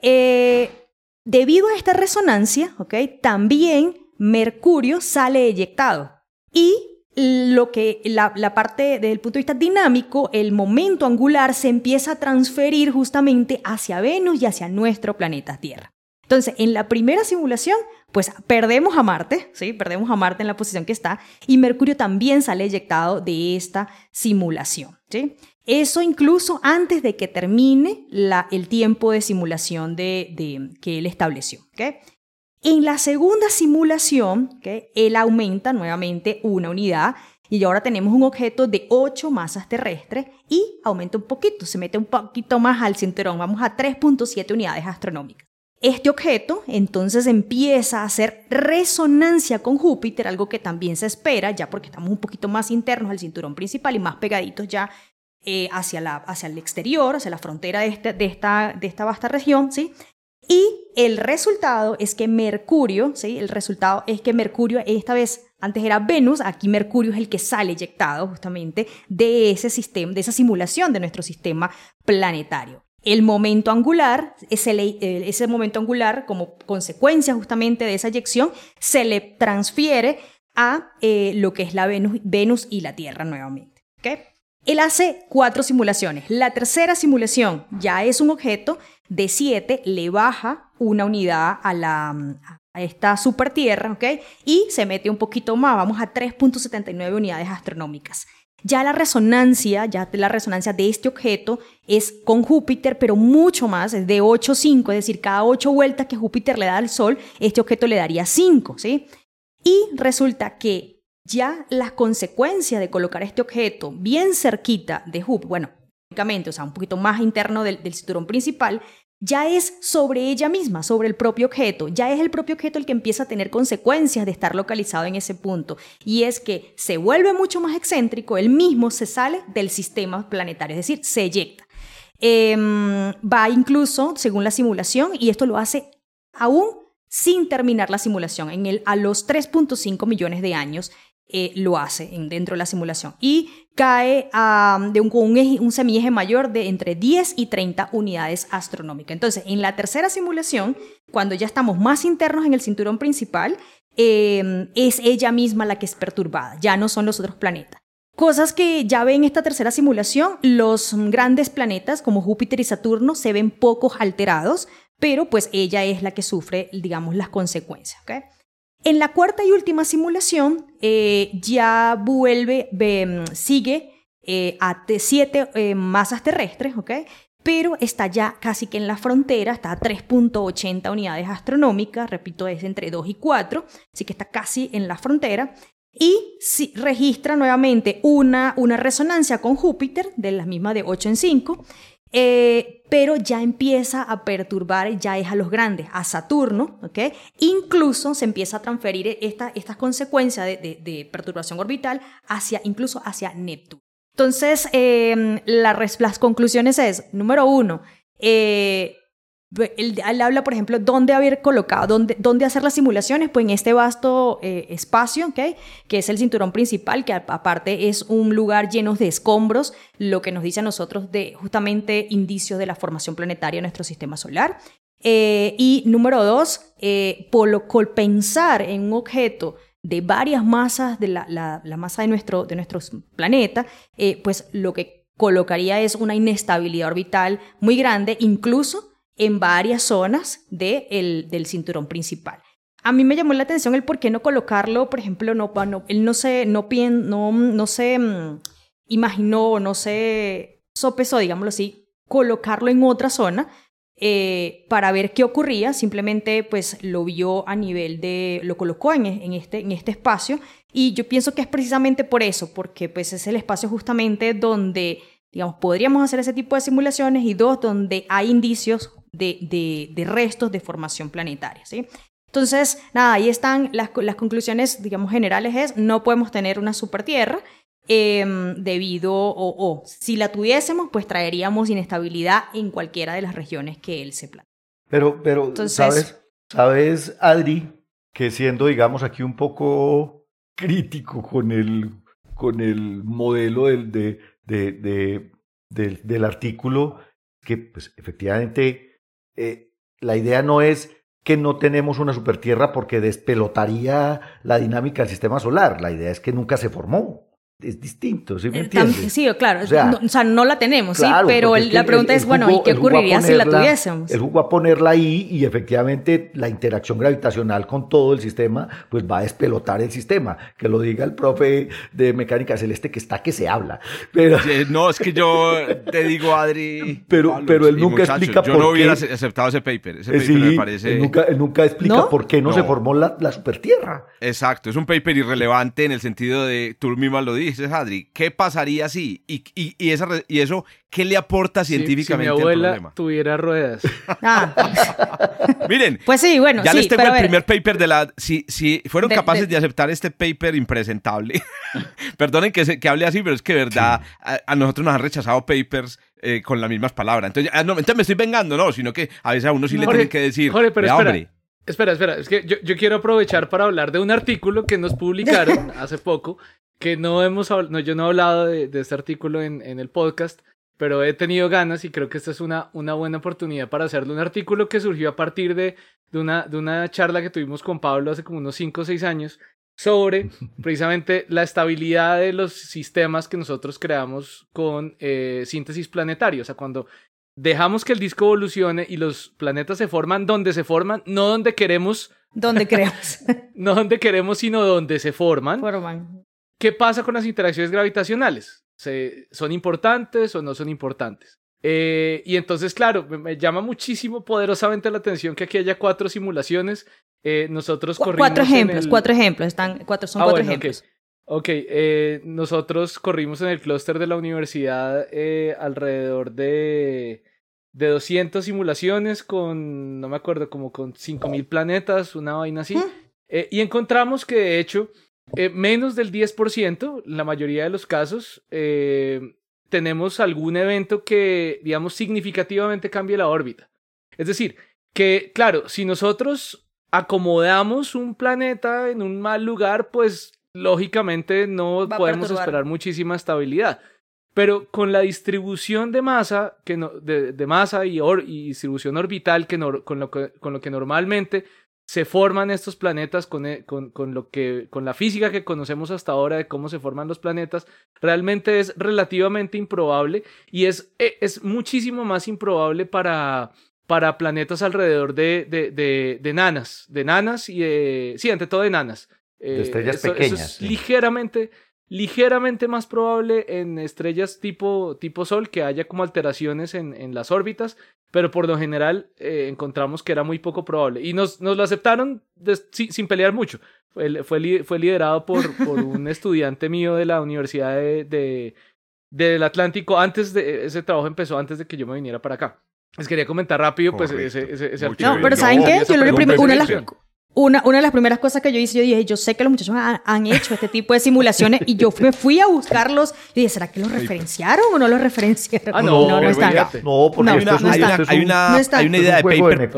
Eh, debido a esta resonancia, ¿ok? También Mercurio sale eyectado. Y lo que la, la, parte desde el punto de vista dinámico, el momento angular se empieza a transferir justamente hacia Venus y hacia nuestro planeta Tierra. Entonces, en la primera simulación, pues perdemos a Marte, ¿sí? Perdemos a Marte en la posición que está y Mercurio también sale eyectado de esta simulación, ¿sí? Eso incluso antes de que termine el tiempo de simulación de, que él estableció, En la segunda simulación, él aumenta nuevamente una unidad y ahora tenemos un objeto de 8 masas terrestres y aumenta un poquito, se mete un poquito más al cinturón, vamos a 3.7 unidades astronómicas. Este objeto entonces empieza a hacer resonancia con Júpiter, algo que también se espera, ya porque estamos un poquito más internos al cinturón principal y más pegaditos ya eh, hacia, hacia el exterior, hacia la frontera de, este, de, esta, de esta vasta región, ¿sí? Y el resultado es que Mercurio, ¿sí? El resultado es que Mercurio, esta vez, antes era Venus, aquí Mercurio es el que sale eyectado justamente de ese sistema, de esa simulación de nuestro sistema planetario. El momento angular, ese, eh, ese momento angular, como consecuencia justamente de esa eyección, se le transfiere a eh, lo que es la Venus, Venus y la Tierra nuevamente. ¿okay? Él hace cuatro simulaciones. La tercera simulación ya es un objeto de 7, le baja una unidad a, la, a esta super Tierra, ¿ok? Y se mete un poquito más, vamos a 3.79 unidades astronómicas. Ya la resonancia, ya la resonancia de este objeto es con Júpiter, pero mucho más, es de 8,5, es decir, cada 8 vueltas que Júpiter le da al Sol, este objeto le daría 5, ¿sí? Y resulta que ya las consecuencias de colocar este objeto bien cerquita de Júpiter, bueno, o sea, un poquito más interno del cinturón principal, ya es sobre ella misma, sobre el propio objeto, ya es el propio objeto el que empieza a tener consecuencias de estar localizado en ese punto. Y es que se vuelve mucho más excéntrico, él mismo se sale del sistema planetario, es decir, se eyecta. Em, va incluso, según la simulación, y esto lo hace aún sin terminar la simulación, en el, a los 3.5 millones de años, eh, lo hace en, dentro de la simulación. Y cae de un, un, semieje mayor de entre 10 y 30 unidades astronómicas. Entonces, en la tercera simulación, cuando ya estamos más internos en el cinturón principal, em, es ella misma la que es perturbada, ya no son los otros planetas. Cosas que ya ven en esta tercera simulación, los grandes planetas como Júpiter y Saturno se ven pocos alterados, pero pues ella es la que sufre, digamos, las consecuencias. En la cuarta y última simulación eh, ya vuelve, sigue eh, a siete eh, masas terrestres, ¿ok? pero está ya casi que en la frontera, está a 3.80 unidades astronómicas, repito, es entre 2 y 4, así que está casi en la frontera, y registra nuevamente una, una resonancia con Júpiter, de la misma de 8 en 5, eh, pero ya empieza a perturbar, ya es a los grandes, a Saturno, ¿ok? Incluso se empieza a transferir esta, estas consecuencias de, perturbación orbital hacia, incluso hacia Neptuno. Entonces, eh, las conclusiones es, número uno, eh, él, habla, por ejemplo, dónde haber colocado, dónde, dónde hacer las simulaciones, pues en este vasto eh, espacio, ¿okay? que es el cinturón principal, que aparte es un lugar lleno de escombros, lo que nos dice a nosotros de justamente indicios de la formación planetaria en nuestro sistema solar. Eh, y número dos, eh, por pensar en un objeto de varias masas, de la, la, masa de nuestro, de nuestro planeta, pues lo que colocaría es una inestabilidad orbital muy grande, incluso en varias zonas de el, del cinturón principal. A mí me llamó la atención el por qué no colocarlo, por ejemplo, no, no él no se, no, no, no se mm, imaginó, no se sopesó, digámoslo así, colocarlo en otra zona eh, para ver qué ocurría. Simplemente, pues, lo vio a nivel de, lo colocó en, en, este, en este espacio y yo pienso que es precisamente por eso, porque pues es el espacio justamente donde, digamos, podríamos hacer ese tipo de simulaciones y dos, donde hay indicios de, restos de formación planetaria. ¿sí? Entonces, nada, ahí están las, conclusiones, digamos, generales es, no podemos tener una super tierra em, debido, o, si la tuviésemos, pues traeríamos inestabilidad en cualquiera de las regiones que él se plantea. Pero, pero ¿sabes, ¿sabes, Adri, que siendo, digamos, aquí un poco crítico con el, con el modelo del, de, de, del, del artículo, que pues efectivamente eh, la idea no es que no tenemos una supertierra porque despelotaría la dinámica del sistema solar. La idea es que nunca se formó es distinto, ¿sí me eh, entiendes? Sí, claro, o sea, no, la tenemos, sí, pero la pregunta es, bueno, ¿y qué ocurriría si la tuviésemos? El jugo a ponerla ahí y efectivamente la interacción gravitacional con todo el sistema, pues va a despelotar el sistema. Que lo diga el profe de mecánica celeste que está que se habla. Pero... no, es que yo te digo, Adri... (laughs) Pero, pero él nunca explica por qué... Yo no hubiera aceptado ese paper, ese eh, paper me parece... Él nunca, nunca explica por qué no, se formó la, la supertierra. Exacto, es un paper irrelevante en el sentido de, tú mismo lo dices, Adri, ¿qué pasaría si? Y, y, y, esa, y eso, ¿qué le aporta científicamente si, mi abuela tuviera ruedas. (laughs) Ah. (laughs) Miren, pues sí, bueno, ya les tengo el primer paper de la... Si, si fueron capaces de... aceptar este paper impresentable, (laughs) perdonen que, que hable así, pero es que verdad, a, nosotros nos han rechazado papers eh, con las mismas palabras. Entonces, ah, no, entonces me estoy vengando, no, sino que a veces a uno sí le tienen que decir, Jorge, pero espera. Espera, espera, es que yo, yo, quiero aprovechar para hablar de un artículo que nos publicaron hace poco que no hemos no, yo no he hablado de, este artículo en, en, el podcast, pero he tenido ganas y creo que esta es una, una buena oportunidad para hacerle un artículo que surgió a partir de, de, una, de una charla que tuvimos con Pablo hace como unos 5 o 6 años sobre (laughs) precisamente la estabilidad de los sistemas que nosotros creamos con eh, síntesis planetaria. O sea, cuando dejamos que el disco evolucione y los planetas se forman donde se forman, no donde queremos. Donde queremos. (laughs) no donde queremos, sino donde se forman. Forman. ¿Qué pasa con las interacciones gravitacionales? ¿Son importantes o no son importantes? Eh, y entonces, claro, me, llama muchísimo poderosamente la atención que aquí haya cuatro simulaciones. Eh, nosotros corrimos. Cuatro ejemplos, cuatro ejemplos, están, cuatro, son ah, cuatro ejemplos. Ok, eh, nosotros corrimos en el clúster de la universidad alrededor de, de 200 simulaciones con, no me acuerdo, como con 5000 planetas, una vaina así. y encontramos que de hecho eh, menos del 10%, la mayoría de los casos, eh, tenemos algún evento que, digamos, significativamente cambie la órbita. Es decir, que, claro, si nosotros acomodamos un planeta en un mal lugar, pues lógicamente no podemos esperar muchísima estabilidad. Pero con la distribución de masa, que de, masa y, y, distribución orbital que con, lo que, con lo que normalmente se forman estos planetas con, eh, con, con, lo que, con la física que conocemos hasta ahora de cómo se forman los planetas, realmente es relativamente improbable y es, e, es muchísimo más improbable para, para planetas alrededor de, de, de, nanas, de nanas y de, sí, ante todo de nanas. de estrellas pequeñas. ligeramente, ligeramente más probable en estrellas tipo, tipo Sol que haya como alteraciones en, en las órbitas, pero por lo general eh, encontramos que era muy poco probable. Y nos, nos lo aceptaron sin pelear mucho. Fue, fue, fue liderado por, (laughs) por, un estudiante mío de la Universidad de, del Atlántico. Antes de ese trabajo empezó antes de que yo me viniera para acá. Les quería comentar rápido, pues, ese, ese, artículo. No, pero ¿saben qué? Yo lo una de las una, una de las primeras cosas que yo hice, yo dije, yo sé que los muchachos han, hecho este tipo de simulaciones y yo me fui a buscarlos y dije, ¿será que los referenciaron o no los referenciaron? Ah, no, no, no están. No, porque hay, una, hay, una, hay, una, hay una idea de paper,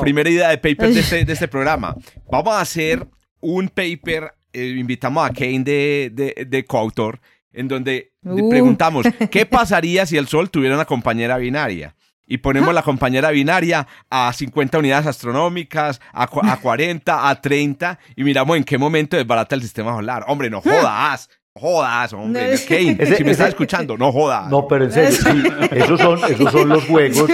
primera idea de paper de (laughs) este, de este programa. Vamos a hacer un paper, eh, invitamos a Kane de, de, de coautor, en donde uh. preguntamos, (laughs) (laughs) ¿qué pasaría si el Sol tuviera una compañera binaria? Y ponemos la compañera binaria a 50 unidades astronómicas, a, a (laughs) 40, a 30 y miramos en qué momento desbarata el sistema solar. Hombre, no jodas. Jodas, hombre, Kane, (laughs) si me estás escuchando, no jodas. No, pero en serio, sí, (laughs) esos son, esos son los juegos.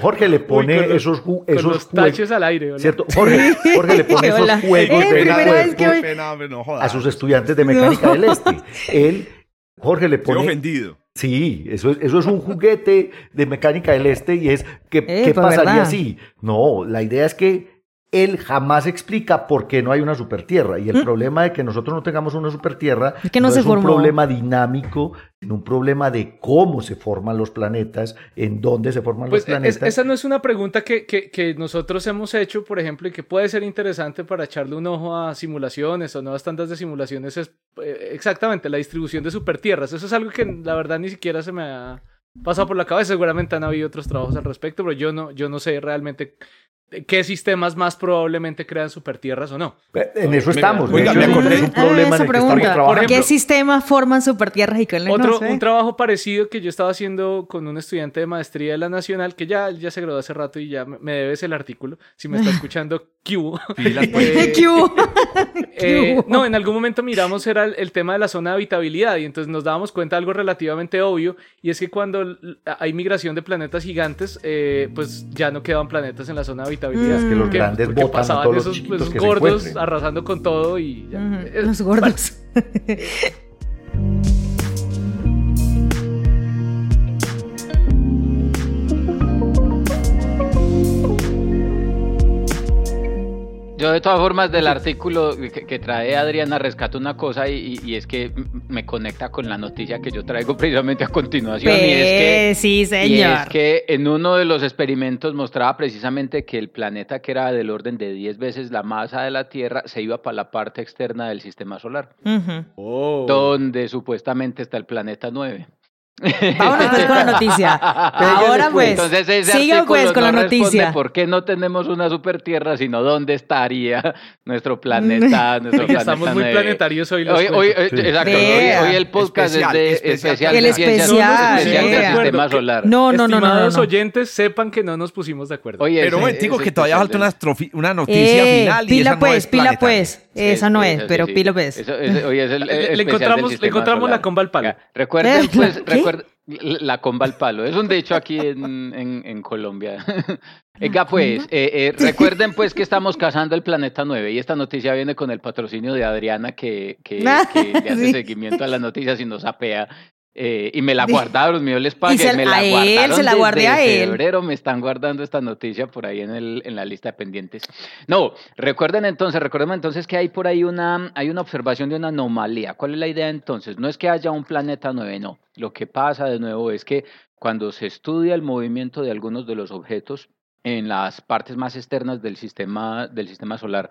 Jorge le pone esos, esos los taches al aire, ¿cierto? Jorge, Jorge le pone esos juegos de a sus estudiantes de mecánica del este. Él, Jorge le pone. Estoy ofendido. Sí, eso es, eso es un juguete de mecánica del este y es que, eh, ¿qué pues, pasaría si? No, la idea es que él jamás explica por qué no hay una supertierra. Y el ¿Mm? problema de que nosotros no tengamos una supertierra es, que no, es un problema dinámico, sino un problema de cómo se forman los planetas, en dónde se forman pues los planetas. esa no es una pregunta que, que, que, nosotros hemos hecho, por ejemplo, y que puede ser interesante para echarle un ojo a simulaciones o nuevas tandas de simulaciones, es eh, exactamente la distribución de supertierras. Eso es algo que la verdad ni siquiera se me ha pasado por la cabeza. Seguramente han habido otros trabajos al respecto, pero yo no, yo no sé realmente qué sistemas más probablemente crean supertierras o no. En eso estamos. Oiga, me acordé es un problema esa pregunta. Por ¿Qué sistemas forman supertierras y qué Otro, un trabajo parecido que yo estaba haciendo con un estudiante de maestría de la Nacional, que ya, ya se graduó hace rato y ya me debes el artículo, si me está (laughs) escuchando, Q. (laughs) eh, (laughs) no, en algún momento miramos era el, tema de la zona de habitabilidad y entonces nos dábamos cuenta de algo relativamente obvio y es que cuando hay migración de planetas gigantes, eh, pues ya no quedan planetas en la zona de habitabilidad es que los grandes botan pasaban a todos esos, los esos gordos arrasando con todo y ya. Los gordos. (laughs) Yo de todas formas del artículo que, trae Adriana rescato una cosa y, es que me conecta con la noticia que yo traigo (laughs) precisamente a continuación. y es que, sí, señor. Y es que en uno de los experimentos mostraba precisamente que el planeta que era del orden de 10 veces la masa de la Tierra se iba para la parte externa del sistema solar, oh. donde supuestamente está el planeta 9. Vámonos pues con la noticia. (laughs) Ahora pues, Entonces siga pues con la noticia. ¿Por qué no tenemos una super tierra, sino dónde estaría nuestro planeta? (laughs) Nuestro planeta Estamos muy planetarios hoy. Los hoy, hoy, exacto, hoy, el podcast es de especial, el especial, especial del sistema solar. No, no, no, no, no, oyentes sepan que no nos pusimos de acuerdo. pero un digo que todavía falta una, una noticia eh, final. Pila pues, pila pues. Esa no es, pero pila pues. Le encontramos la comba al palo. Recuerden (laughs) pues, la comba al palo. Es un dicho aquí en, en, Colombia. (laughs) Venga, pues, eh, eh, recuerden pues que estamos cazando el planeta 9 y esta noticia viene con el patrocinio de Adriana que, que, (laughs) le hace seguimiento a las noticias y nos apea eh, y me la guardaron, me les pagué, me la guardaron se la guardé a él. febrero, me están guardando esta noticia por ahí en, el, en la lista de pendientes. No, recuerden entonces, recuerden entonces que hay por ahí una, hay una observación de una anomalía. ¿Cuál es la idea entonces? No es que haya un planeta 9, no. Lo que pasa de nuevo es que cuando se estudia el movimiento de algunos de los objetos en las partes más externas del sistema, del sistema solar,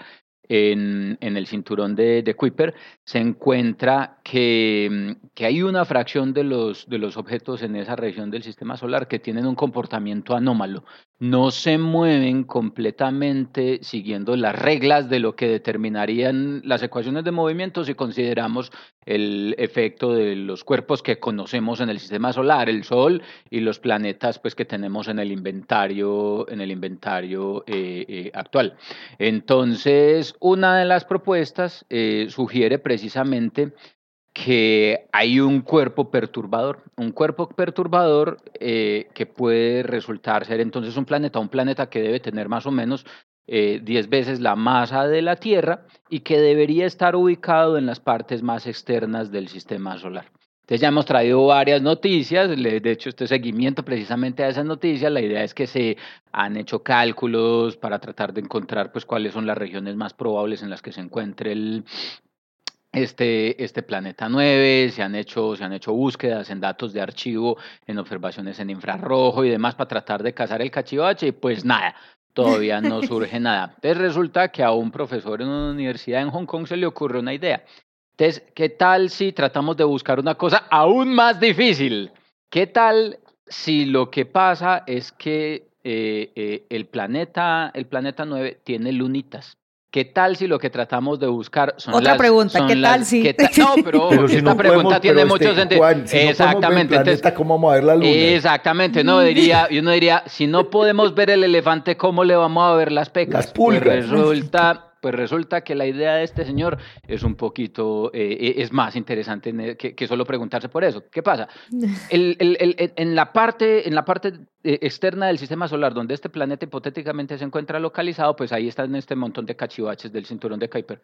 en, en, el cinturón de, de, Kuiper, se encuentra que, que, hay una fracción de los, de los objetos en esa región del sistema solar que tienen un comportamiento anómalo. No se mueven completamente siguiendo las reglas de lo que determinarían las ecuaciones de movimiento si consideramos el efecto de los cuerpos que conocemos en el sistema solar, el Sol y los planetas pues, que tenemos en el inventario, en el inventario eh, eh, actual. Entonces, una de las propuestas eh, sugiere precisamente que hay un cuerpo perturbador, un cuerpo perturbador eh, que puede resultar ser entonces un planeta, un planeta que debe tener más o menos 10 eh, veces la masa de la Tierra y que debería estar ubicado en las partes más externas del sistema solar. Entonces ya hemos traído varias noticias, de hecho este seguimiento precisamente a esas noticias, la idea es que se han hecho cálculos para tratar de encontrar pues cuáles son las regiones más probables en las que se encuentre el, este, este planeta 9, se han, hecho, se han hecho búsquedas en datos de archivo, en observaciones en infrarrojo y demás para tratar de cazar el cachivache y pues nada, todavía no (laughs) surge nada. Entonces resulta que a un profesor en una universidad en Hong Kong se le ocurre una idea. Entonces, ¿qué tal si tratamos de buscar una cosa aún más difícil? ¿Qué tal si lo que pasa es que eh, eh, el, planeta, el planeta 9 tiene lunitas? ¿Qué tal si lo que tratamos de buscar son Otra pregunta, ¿qué tal si? no, pero, esta pregunta tiene mucho sentido. exactamente. ¿Cómo vamos a ver la luna? Exactamente, no diría, uno diría, si no podemos ver el elefante, ¿cómo le vamos a ver las pecas? Las pulgas. Pues resulta pues resulta que la idea de este señor es un poquito, eh, eh, es más interesante que, solo preguntarse por eso. ¿Qué pasa? (laughs) en, la parte, en la parte eh, externa del sistema solar, donde este planeta hipotéticamente se encuentra localizado, pues ahí están este montón de cachivaches del cinturón de Kuiper.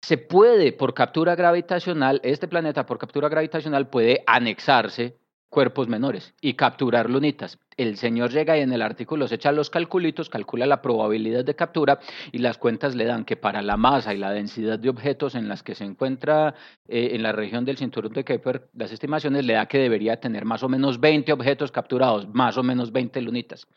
Se puede, por captura gravitacional, este planeta por captura gravitacional puede anexarse cuerpos menores y capturar lunitas. El señor llega y en el artículo se echa los calculitos, calcula la probabilidad de captura y las cuentas le dan que para la masa y la densidad de objetos en las que se encuentra eh, en la región del cinturón de Kuiper, las estimaciones le da que debería tener más o menos 20 objetos capturados, más o menos 20 lunitas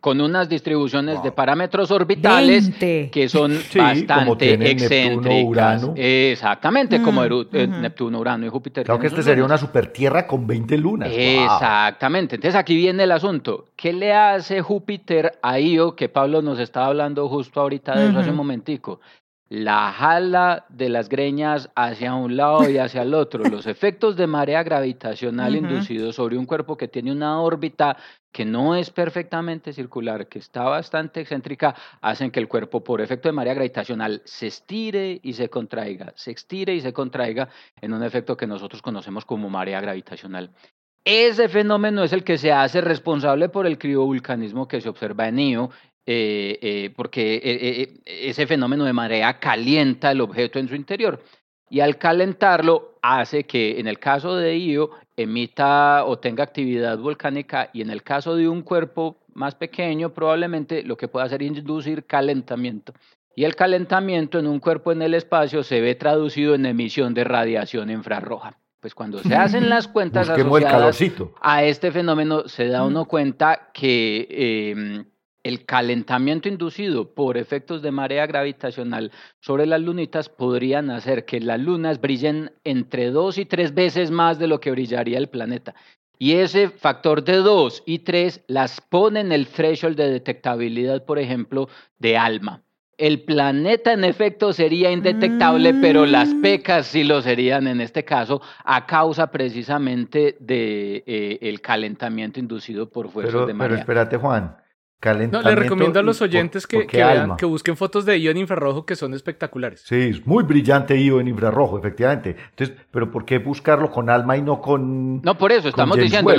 con unas distribuciones de parámetros orbitales que son bastante excéntricas. Exactamente, como eh, Neptuno, Urano y Júpiter. Creo que este sería una super tierra con 20 lunas. Exactamente. Entonces aquí viene el asunto. ¿Qué le hace Júpiter a Io, que Pablo nos estaba hablando justo ahorita de eso hace un momentico? La jala de las greñas hacia un lado y hacia el otro. Los (laughs) efectos de marea gravitacional inducidos sobre un cuerpo que tiene una órbita que no es perfectamente circular, que está bastante excéntrica, hacen que el cuerpo por efecto de marea gravitacional se estire y se contraiga, se estire y se contraiga en un efecto que nosotros conocemos como marea gravitacional. Ese fenómeno es el que se hace responsable por el criovulcanismo que se observa en Io eh, eh, porque eh, ese fenómeno de marea calienta el objeto en su interior y al calentarlo hace que en el caso de Io emita o tenga actividad volcánica y en el caso de un cuerpo más pequeño probablemente lo que pueda hacer es inducir calentamiento. Y el calentamiento en un cuerpo en el espacio se ve traducido en emisión de radiación infrarroja. Pues cuando se hacen (laughs) las cuentas asociadas a este fenómeno se da uno cuenta que em, el calentamiento inducido por efectos de marea gravitacional sobre las lunitas podrían hacer que las lunas brillen entre dos y tres veces más de lo que brillaría el planeta. Y ese factor de dos y tres las pone en el threshold de detectabilidad, por ejemplo, de ALMA. El planeta en efecto sería indetectable, pero las mm. pecas sí lo serían en este caso a causa precisamente del de, eh, el calentamiento inducido por fuerzas de marea. Pero espérate, Juan. No, le recomiendo a los oyentes que, vean, que busquen fotos de IO en infrarrojo que son espectaculares. Sí, es muy brillante IO en infrarrojo, efectivamente. Entonces, pero ¿por qué buscarlo con alma y no con No, por eso estamos diciendo,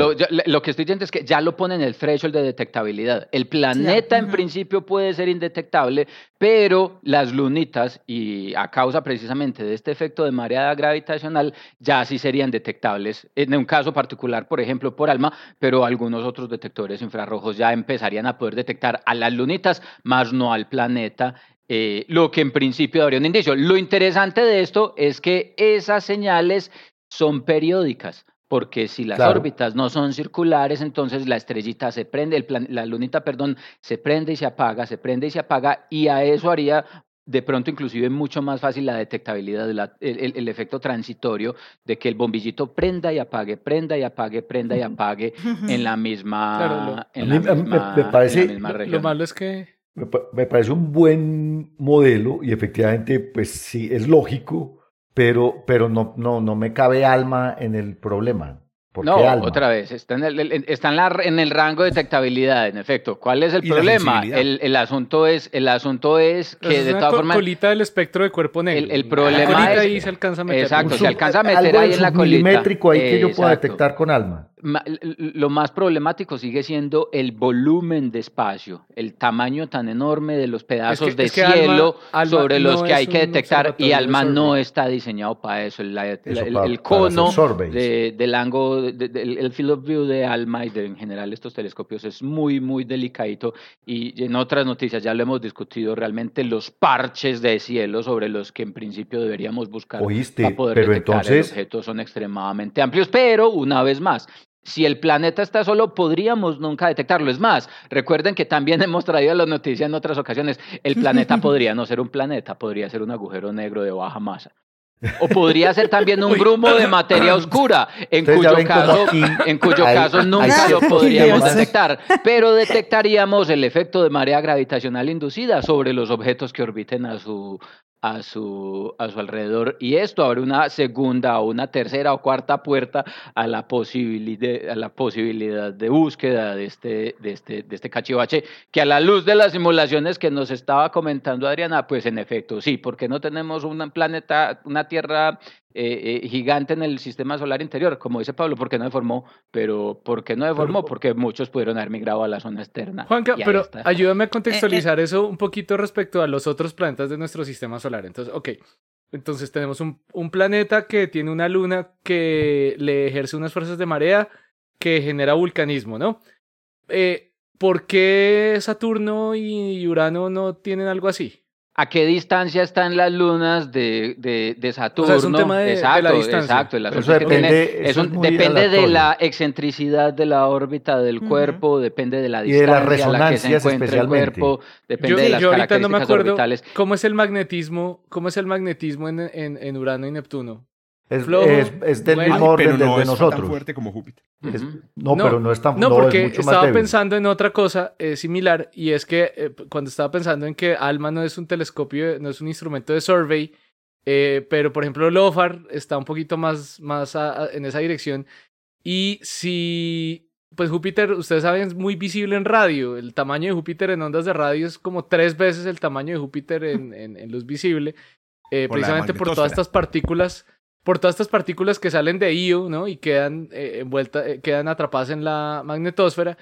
lo, que estoy diciendo es que ya lo ponen en el threshold de detectabilidad. El planeta en principio puede ser indetectable, pero las lunitas, y a causa precisamente de este efecto de marea gravitacional, ya sí serían detectables. En un caso particular, por ejemplo, por ALMA, pero algunos otros detectores infrarrojos ya empezarían a poder detectar a las lunitas, más no al planeta, eh, lo que en principio daría un indicio. Lo interesante de esto es que esas señales son periódicas, porque si las órbitas no son circulares, entonces la estrellita se prende, el la lunita, perdón, se prende y se apaga, se prende y se apaga, y a eso haría de pronto inclusive mucho más fácil la detectabilidad, el, efecto transitorio de que el bombillito prenda y apague, prenda y apague, prenda y apague en la misma, en la misma, me, parece, región. Lo malo es que... Me, parece un buen modelo y efectivamente, pues sí, es lógico, pero, pero no, no, no me cabe alma en el problema no, otra vez, está, en el, está en, la, en, el rango de detectabilidad, en efecto. ¿Cuál es el problema? El, el, asunto es, el asunto es que de todas formas... colita del espectro de cuerpo negro. El, problema es... ahí se alcanza a meter. Exacto, se alcanza a meter ahí en la colita. milimétrico ahí que yo pueda detectar con alma. Lo más problemático sigue siendo el volumen de espacio, el tamaño tan enorme de los pedazos de cielo sobre los que hay que detectar y ALMA no está diseñado para eso. El, el, cono del ángulo, el field of view de ALMA y de, en general estos telescopios es muy, muy delicadito. Y en otras noticias ya lo hemos discutido realmente los parches de cielo sobre los que en principio deberíamos buscar para poder pero detectar entonces... el objeto son extremadamente amplios, pero una vez más, si el planeta está solo, podríamos nunca detectarlo. Es más, recuerden que también (laughs) hemos traído la noticia en otras ocasiones, el planeta (laughs) podría no ser un planeta, podría ser un agujero negro de baja masa. O podría ser también un grumo de materia oscura, en cuyo caso, en cuyo caso nunca lo podríamos detectar, (laughs) pero detectaríamos el efecto de marea gravitacional inducida sobre los objetos que orbiten a su, a su, a su alrededor. Y esto abre una segunda o una tercera o cuarta puerta a la posibilidad, a la posibilidad de búsqueda de este, de, este, de este cachivache que a la luz de las simulaciones que nos estaba comentando Adriana, pues en efecto sí, porque no tenemos un planeta, una Tierra eh, eh, gigante en el sistema solar interior, como dice Pablo, porque no deformó, pero ¿por qué no deformó? Porque muchos pudieron haber migrado a la zona externa. Juanca, pero ayúdame a eh, contextualizar eso un poquito respecto a los otros planetas de nuestro sistema solar. Entonces, ok, entonces tenemos un, un planeta que tiene una luna que le ejerce unas fuerzas de marea que genera vulcanismo, ¿no? ¿Por qué Saturno y Urano no tienen algo así? A qué distancia están las lunas de, de, Saturno. es un tema de, exacto, la distancia. Exacto, eso depende, depende de la excentricidad de la órbita del cuerpo, depende de la distancia a la que se encuentra el cuerpo, depende de las yo ahorita no me acuerdo orbitales. ¿Cómo es el magnetismo? ¿Cómo es el magnetismo en, en, en Urano y Neptuno? Es, es, del mismo orden pero no de es nosotros. tan fuerte como Júpiter. no, pero no es tan No, porque estaba pensando en otra cosa eh, similar y es que eh, cuando estaba pensando en que ALMA no es un telescopio, no es un instrumento de survey, eh, pero por ejemplo LOFAR está un poquito más, más en esa dirección. Y si, pues Júpiter, ustedes saben, es muy visible en radio. El tamaño de Júpiter en ondas de radio es como tres veces el tamaño de Júpiter en, en, luz visible, precisamente por todas estas partículas por todas estas partículas que salen de Io, ¿no? Y quedan eh, envueltas, eh, quedan atrapadas en la magnetosfera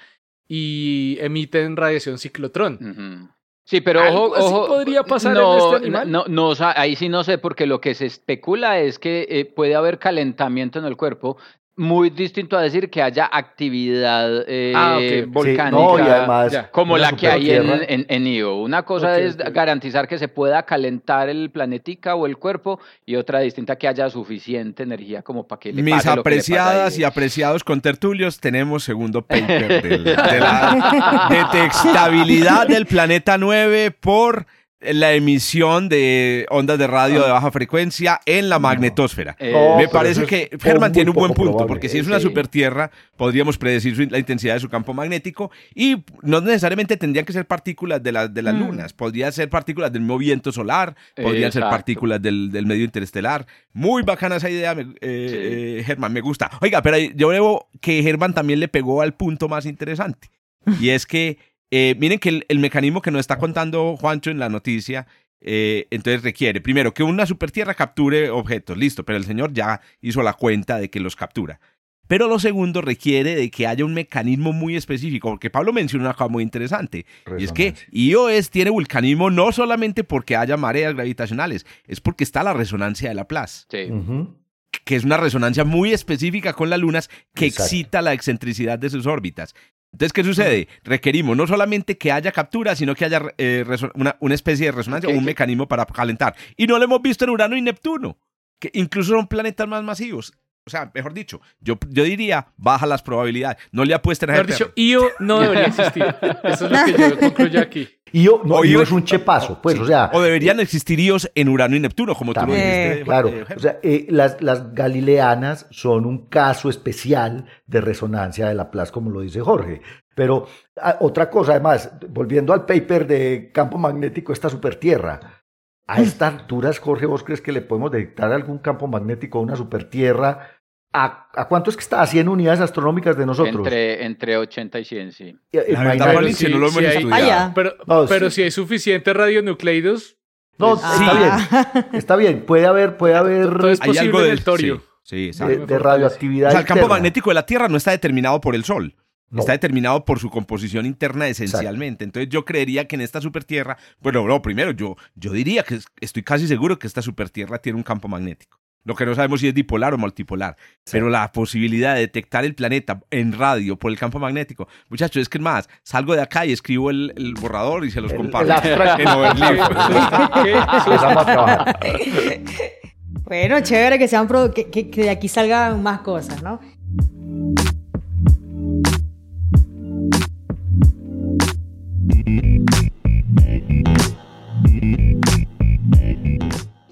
y emiten radiación ciclotrón. Sí, pero ojo, ojo, podría pasar en este animal? No, no, ahí sí no sé, porque lo que se especula es que eh, puede haber calentamiento en el cuerpo muy distinto a decir que haya actividad eh, ah, volcánica como la que hay en, en, Io. Una cosa es garantizar que se pueda calentar el planetica o el cuerpo y otra distinta que haya suficiente energía como para que le Mis pase apreciadas y apreciados contertulios, tenemos segundo paper (laughs) de la detectabilidad del planeta 9 por la emisión de ondas de radio de ah. baja frecuencia en la magnetosfera. Eh, Me parece que Germán tiene un buen punto, porque si es una supertierra, podríamos predecir la intensidad de su campo magnético y no necesariamente tendrían que ser partículas de, de las mm. lunas, podrían ser partículas del mismo viento solar, podrían ser partículas del, medio interestelar. Muy bacana esa idea, eh, eh, Germán, me gusta. Oiga, pero yo veo que Germán también le pegó al punto más interesante, y es que eh, miren que el, mecanismo que nos está contando Juancho en la noticia, eh, entonces requiere, primero, que una supertierra capture objetos, listo, pero el señor ya hizo la cuenta de que los captura. Pero lo segundo requiere de que haya un mecanismo muy específico, porque Pablo mencionó una cosa muy interesante, y es que IOS tiene vulcanismo no solamente porque haya mareas gravitacionales, es porque está la resonancia de Laplace. Sí. que es una resonancia muy específica con las lunas que excita la excentricidad de sus órbitas. Entonces, ¿qué sucede? Requerimos no solamente que haya captura, sino que haya eh, una, una, especie de resonancia, un mecanismo para calentar. Y no lo hemos visto en Urano y Neptuno, que incluso son planetas más masivos. O sea, mejor dicho, yo, yo diría, baja las probabilidades. No le apuesten a Mejor dicho, IO no debería existir. Eso es lo que yo (laughs) concluyo aquí. Io, no, O Io Io- es un chepazo, pues, Sí. o sea, O deberían existir IOs en Urano y Neptuno, como tú lo También, dijiste. claro. eh, O sea, eh, las, las galileanas son un caso especial de resonancia de Laplace, como lo dice Jorge. Pero ah, otra cosa, además, volviendo al paper de campo magnético, esta supertierra. A estas alturas, Jorge, ¿vos crees que le podemos detectar algún campo magnético a una supertierra? ¿A, a cuánto es que está? ¿A 100 unidades astronómicas de nosotros? Entre, entre 80 y 100, sí. Eh, La verdad, imagínate- Paulín, si no lo hemos hay- estudiado. Ah. Pero, No, pero sí. si hay suficientes radionucleidos, No, pues, está Ah. bien. Está bien. Puede haber, puede haber todo es Hay posible algo en el torio. Sí, sí, de, radioactividad. O sea, el campo interna. magnético de la Tierra no está determinado por el Sol. No. Está determinado por su composición interna esencialmente. Entonces yo creería que en esta supertierra, bueno, no, primero yo, yo diría que es- estoy casi seguro que esta supertierra tiene un campo magnético. Lo que no sabemos si es dipolar o multipolar. Pero la posibilidad de detectar el planeta en radio por el campo magnético. Muchachos, es que es más, salgo de acá y escribo el, el borrador y se los comparto. (laughs) Bueno, chévere que sean pro- que, que- que de aquí salgan más cosas, ¿no?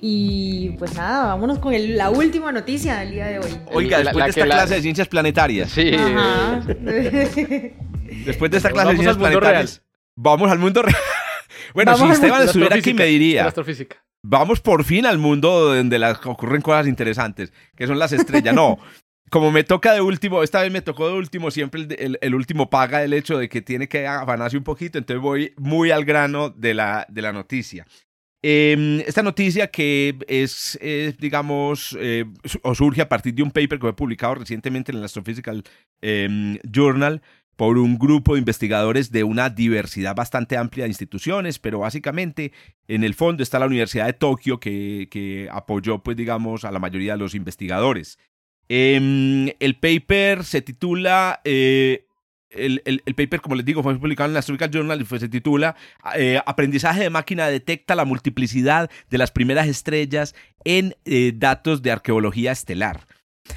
Y pues nada, vámonos con el- la última noticia del día de hoy. Oiga, después la de esta la- clase de ciencias planetarias, Sí. Ajá. (laughs) después de esta clase de ciencias planetarias, vamos al mundo real. (laughs) bueno, Vamos si Esteban estuviera aquí me diría, astrofísica. vamos por fin al mundo donde las, ocurren cosas interesantes, que son las estrellas. No, (laughs) como me toca de último, esta vez me tocó de último, siempre el, de- el- el último paga el hecho de que tiene que afanarse un poquito, entonces voy muy al grano de la, de la noticia. Eh, esta noticia que es, es, digamos, eh, o surge a partir de un paper que fue publicado recientemente en el Astrophysical eh, Journal por un grupo de investigadores de una diversidad bastante amplia de instituciones, pero básicamente en el fondo está la Universidad de Tokio que, que apoyó, pues digamos, a la mayoría de los investigadores. Em, el paper se titula, eh, el, el- el paper, como les digo, fue publicado en el Astrophysical Journal y fue- se titula eh, Aprendizaje de máquina detecta la multiplicidad de las primeras estrellas en eh, datos de arqueología estelar.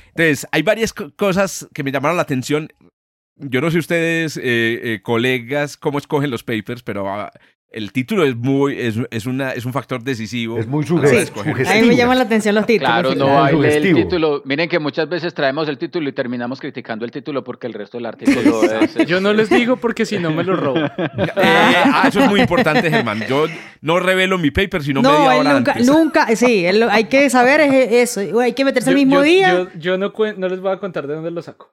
Entonces, hay varias co- cosas que me llamaron la atención. Yo no sé ustedes, eh, colegas, cómo escogen los papers, pero ah, el título es muy es, es una, es un factor decisivo. Es muy a la hora de suge- escoger. A mí me sugestivo. llaman la atención los títulos. Claro, no claro. hay el Sugestivo. título. Miren que muchas veces traemos el título y terminamos criticando el título porque el resto del artículo (laughs) es... es- Yo no les digo porque si no me lo robo. (laughs) Eh, ah, eso es muy importante, Germán. Yo no revelo mi paper, sino No, media él hora nunca, antes. nunca, sí, él hay que saber es eso, hay que meterse el Yo- mismo yo- día. Yo, yo no, no les voy a contar de dónde lo saco.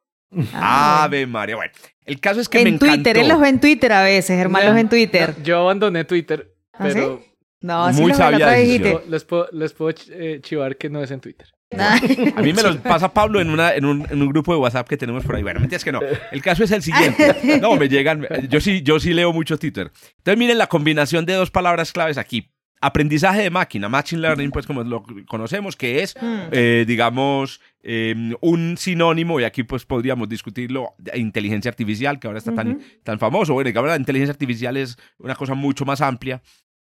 Ave María. Bueno, el caso es que me en Twitter, encantó. él los ve en Twitter a veces, Germán los ve en Twitter. Yo abandoné Twitter, ¿Ah, sí? pero No, sí Muy la sabia decisión. les puedo, les puedo eh, chivar que no es en Twitter. Ah. A mí me lo (laughs) pasa Pablo en, una, en, un, en un grupo de WhatsApp que tenemos por ahí. Bueno, mentiras que no. El caso es el siguiente. (laughs) No, me llegan. Yo sí, yo sí leo mucho Twitter. Entonces, miren la combinación de dos palabras claves aquí. Aprendizaje de máquina, machine learning, pues como lo conocemos, que es, Hmm. eh, digamos, eh, un sinónimo, y aquí pues podríamos discutirlo, de inteligencia artificial, que ahora está tan, tan famoso. Bueno, que ahora la inteligencia artificial es una cosa mucho más amplia.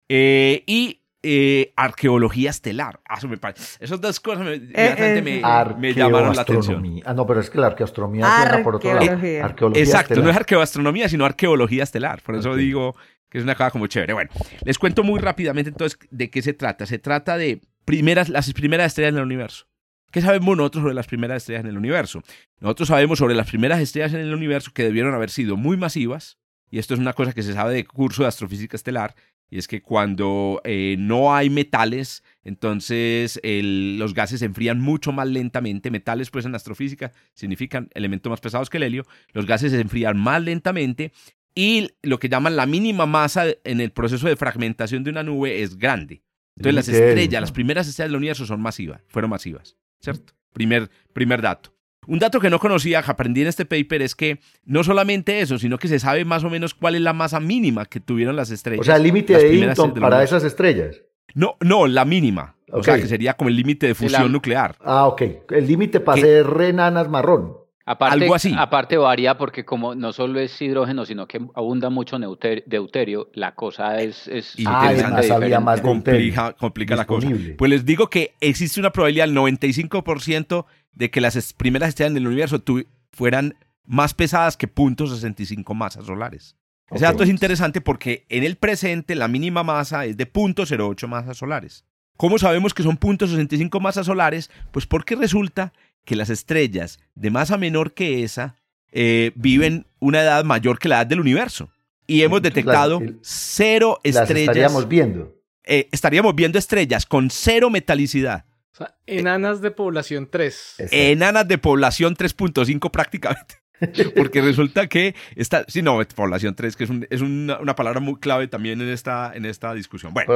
Eh, y eh, arqueología estelar. Ah, eso me parece. Esas dos cosas me, inmediatamente eh, me, me llamaron la atención. Ah, no, pero es que la arqueoastronomía suena por otro lado. Arqueología Exacto, no es arqueoastronomía, sino arqueología estelar. Por eso digo que es una cosa como chévere. Bueno, les cuento muy rápidamente entonces de qué se trata. Se trata de primeras, las primeras estrellas en el universo. ¿Qué sabemos nosotros sobre las primeras estrellas en el universo? Nosotros sabemos sobre las primeras estrellas en el universo que debieron haber sido muy masivas, y esto es una cosa que se sabe de curso de astrofísica estelar, y es que cuando eh, no hay metales, entonces el- los gases se enfrían mucho más lentamente. Metales, pues en astrofísica, significan elementos más pesados que el helio. Los gases se enfrían más lentamente y lo que llaman la mínima masa en el proceso de fragmentación de una nube es grande. Entonces las estrellas, las primeras estrellas del universo son masivas, fueron masivas, ¿cierto? Primer, primer dato. Un dato que no conocía, que aprendí en este paper, es que no solamente eso, sino que se sabe más o menos cuál es la masa mínima que tuvieron las estrellas. O sea, el límite de del para esas estrellas. No, no, la mínima. O sea, que sería como el límite de fusión la- nuclear. Ah, ok. El límite para ser renanas marrón. Aparte, Algo así. aparte varía porque como no solo es hidrógeno, sino que abunda mucho neuter- deuterio, la cosa es, es Ah, interesante, además había más de complica, complica la cosa. Pues les digo que existe una probabilidad del 95% de que las primeras estrellas del universo fueran más pesadas que .65 masas solares. Ese dato es interesante porque en el presente la mínima masa es de .08 masas solares. ¿Cómo sabemos que son .65 masas solares? Pues porque resulta que las estrellas de masa menor que esa eh, viven una edad mayor que la edad del universo. Y hemos detectado cero estrellas. Las estaríamos viendo. Eh, estaríamos viendo estrellas con cero metalicidad. O sea, enanas de población 3. Enanas de población 3.5 prácticamente. (laughs) Porque resulta que esta, sí, no, población 3, que es, es una, palabra muy clave también en esta, en esta discusión. Bueno,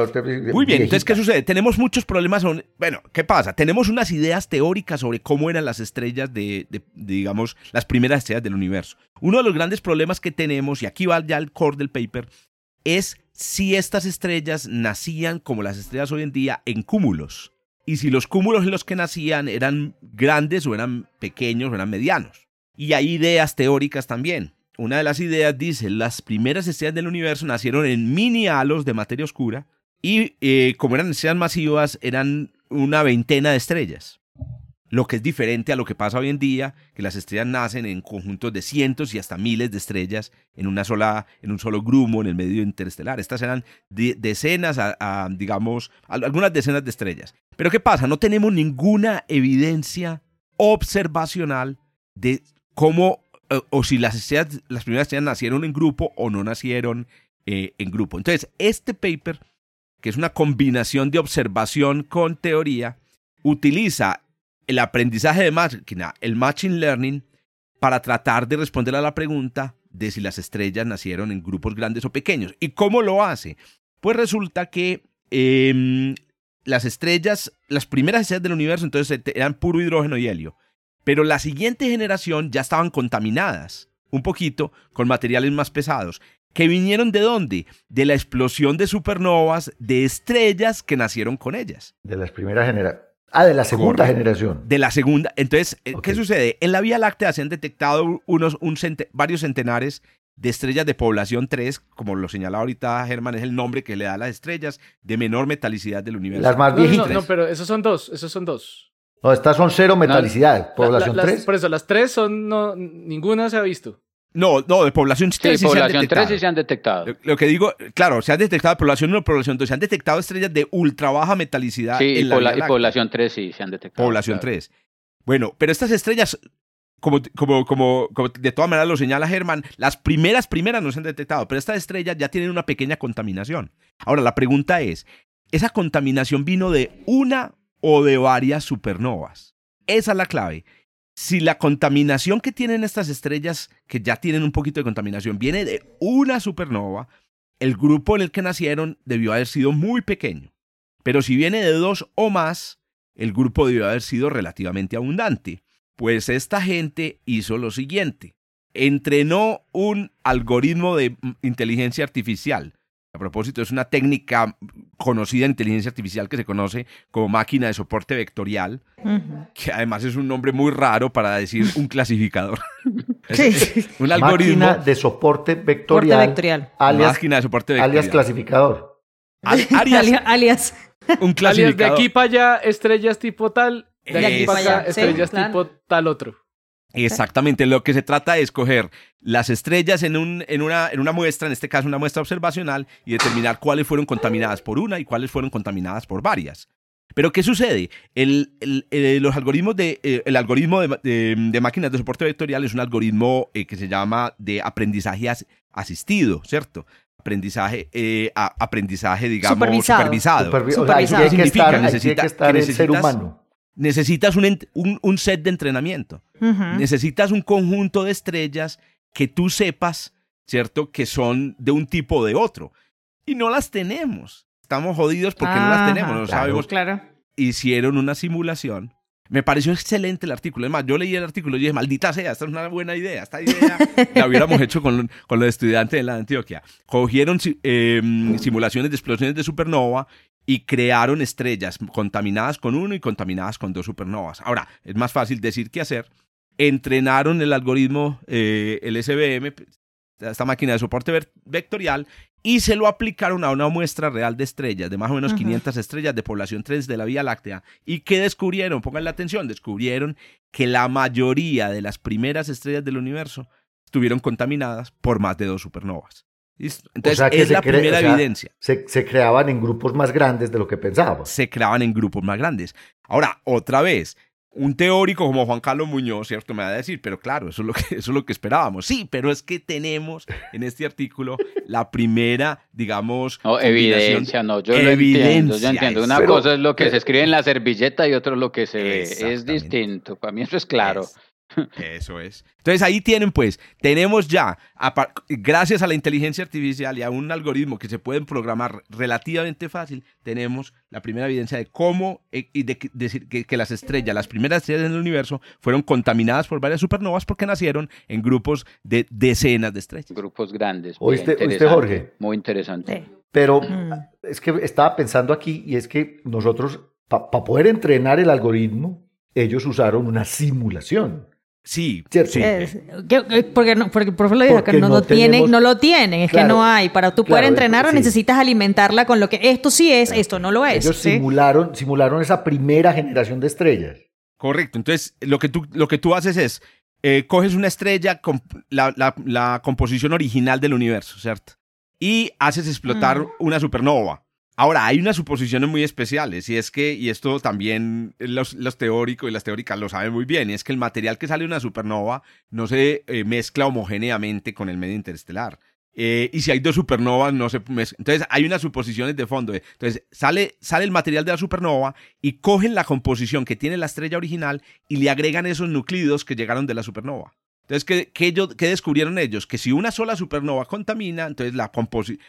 muy bien, entonces, ¿qué sucede? Tenemos muchos problemas. bueno, ¿qué pasa? Tenemos unas ideas teóricas sobre cómo eran las estrellas de, digamos, las primeras estrellas del universo. Uno de los grandes problemas que tenemos, y aquí va ya el core del paper, es si estas estrellas nacían como las estrellas hoy en día en cúmulos. Y si los cúmulos en los que nacían eran grandes o eran pequeños o eran medianos. Y hay ideas teóricas también. Una de las ideas dice, las primeras estrellas del universo nacieron en mini halos de materia oscura y eh, como eran estrellas masivas, eran una veintena de estrellas. Lo que es diferente a lo que pasa hoy en día, que las estrellas nacen en conjuntos de cientos y hasta miles de estrellas en una sola, en un solo grumo en el medio interestelar. Estas eran decenas, digamos, algunas decenas de estrellas. Pero ¿qué pasa? No tenemos ninguna evidencia observacional de cómo eh, o si las, estrellas, las primeras estrellas nacieron en grupo o no nacieron eh, en grupo. Entonces, este paper, que es una combinación de observación con teoría, utiliza el aprendizaje de máquina, el machine learning, para tratar de responder a la pregunta de si las estrellas nacieron en grupos grandes o pequeños. ¿Y cómo lo hace? Pues resulta que em, las estrellas, las primeras estrellas del universo, entonces eran puro hidrógeno y helio. Pero la siguiente generación ya estaban contaminadas, un poquito, con materiales más pesados. ¿Que vinieron de dónde? De la explosión de supernovas de estrellas que nacieron con ellas. De las primeras generaciones. Ah, de la segunda generación. De la segunda. Entonces, eh, ¿qué sucede? En la Vía Láctea se han detectado unos, un varios centenares de estrellas de población 3, como lo señalaba ahorita Germán, es el nombre que le da a las estrellas de menor metalicidad del universo. Las más viejitas. No, no, pero esos son dos, esos son dos. No, estas son cero metalicidad. población 3. Por eso, las tres son. No, ninguna se ha visto. No, no, de población 3 sí, población 3 sí se han detectado. Lo, que digo, claro, se han detectado población 1 población 2, se han detectado estrellas de ultra baja metalicidad. Sí, en la y, población 3 sí se han detectado. Población 3. Bueno, pero estas estrellas, como, como, como, como, de todas maneras lo señala Germán, las primeras, primeras no se han detectado, pero estas estrellas ya tienen una pequeña contaminación. Ahora, la pregunta es, ¿esa contaminación vino de una o de varias supernovas. Esa es la clave. Si la contaminación que tienen estas estrellas, que ya tienen un poquito de contaminación, viene de una supernova, el grupo en el que nacieron debió haber sido muy pequeño. Pero si viene de dos o más, el grupo debió haber sido relativamente abundante. Pues esta gente hizo lo siguiente. Entrenó un algoritmo de inteligencia artificial a propósito, es una técnica conocida en inteligencia artificial que se conoce como máquina de soporte vectorial, que además es un nombre muy raro para decir un clasificador. (laughs) sí. un algoritmo. Máquina de soporte vectorial. vectorial. Alias, máquina de soporte vectorial. Alias clasificador. (laughs) alias, Un clasificador. de aquí para allá, estrellas tipo tal. De aquí para allá, estrellas tipo tal otro. Exactamente, lo que se trata es coger las estrellas en, un, en, una, en una muestra, en este caso una muestra observacional, y determinar cuáles fueron contaminadas por una y cuáles fueron contaminadas por varias. Pero ¿qué sucede? El, los algoritmos de, eh, el algoritmo de, máquinas de soporte vectorial es un algoritmo eh, que se llama de aprendizaje asistido, ¿cierto? Aprendizaje, eh, aprendizaje digamos, supervisado. supervisado. ¿Qué significa? necesita, que estar el ser humano necesitas un, set de entrenamiento. Necesitas un conjunto de estrellas que tú sepas, ¿cierto? Que son de un tipo o de otro. Y no las tenemos. Estamos jodidos porque no las tenemos. No sabemos. Claro. Hicieron una simulación. Me pareció excelente el artículo. Además, yo leí el artículo y dije, maldita sea, esta es una buena idea. Esta idea la hubiéramos hecho con, con los estudiantes de la Antioquia. Cogieron em, simulaciones de explosiones de supernova y crearon estrellas contaminadas con uno y contaminadas con dos supernovas. Ahora, es más fácil decir que hacer. Entrenaron el algoritmo, eh, el SBM, esta máquina de soporte vectorial, y se lo aplicaron a una muestra real de estrellas, de más o menos 500 estrellas de población 3 de la Vía Láctea. ¿Y qué descubrieron? Pongan la atención, descubrieron que la mayoría de las primeras estrellas del universo estuvieron contaminadas por más de dos supernovas. Entonces, es la primera evidencia. Se, se, creaban en grupos más grandes de lo que pensábamos. Se creaban en grupos más grandes. Ahora, otra vez, un teórico como Juan Carlos Muñoz, ¿cierto? Me va a decir, pero claro, eso es lo que, (laughs) eso es lo que esperábamos. Sí, pero es que tenemos en este artículo la primera, digamos... No, evidencia, no, yo lo entiendo, yo entiendo. Una cosa es lo que se escribe en la servilleta y otra lo que se ve. Es distinto, para mí eso es claro. Eso es. Entonces ahí tienen pues, tenemos ya, gracias a la inteligencia artificial y a un algoritmo que se pueden programar relativamente fácil, tenemos la primera evidencia de cómo eh, y de, decir que, las estrellas, las primeras estrellas en el universo, fueron contaminadas por varias supernovas porque nacieron en grupos de decenas de estrellas. Grupos grandes. ¿Oíste, Jorge? Muy interesante. Pero mm. es que estaba pensando aquí y es que nosotros, para poder entrenar el algoritmo, ellos usaron una simulación. Sí, ¿cierto? porque, no, porque por lo dijo, que no, lo tienen, no lo tienen, es que no hay. Para tú poder entrenar necesitas alimentarla con lo que esto sí es, esto no lo es. Ellos simularon, simularon esa primera generación de estrellas. Correcto. Entonces, lo que tú, lo que tú haces es, eh, coges una estrella con la, la, composición original del universo, ¿cierto? Y haces explotar mm. una supernova. Ahora, hay unas suposiciones muy especiales y es que, y esto también los, teóricos y las teóricas lo saben muy bien, y es que el material que sale de una supernova no se eh, mezcla homogéneamente con el medio interestelar. Eh, y si hay dos supernovas, no se mezcla. Entonces, hay unas suposiciones de fondo. Entonces, sale, sale el material de la supernova y cogen la composición que tiene la estrella original y le agregan esos núcleos que llegaron de la supernova. Entonces, ¿qué, ¿qué, descubrieron ellos? Que si una sola supernova contamina, entonces la,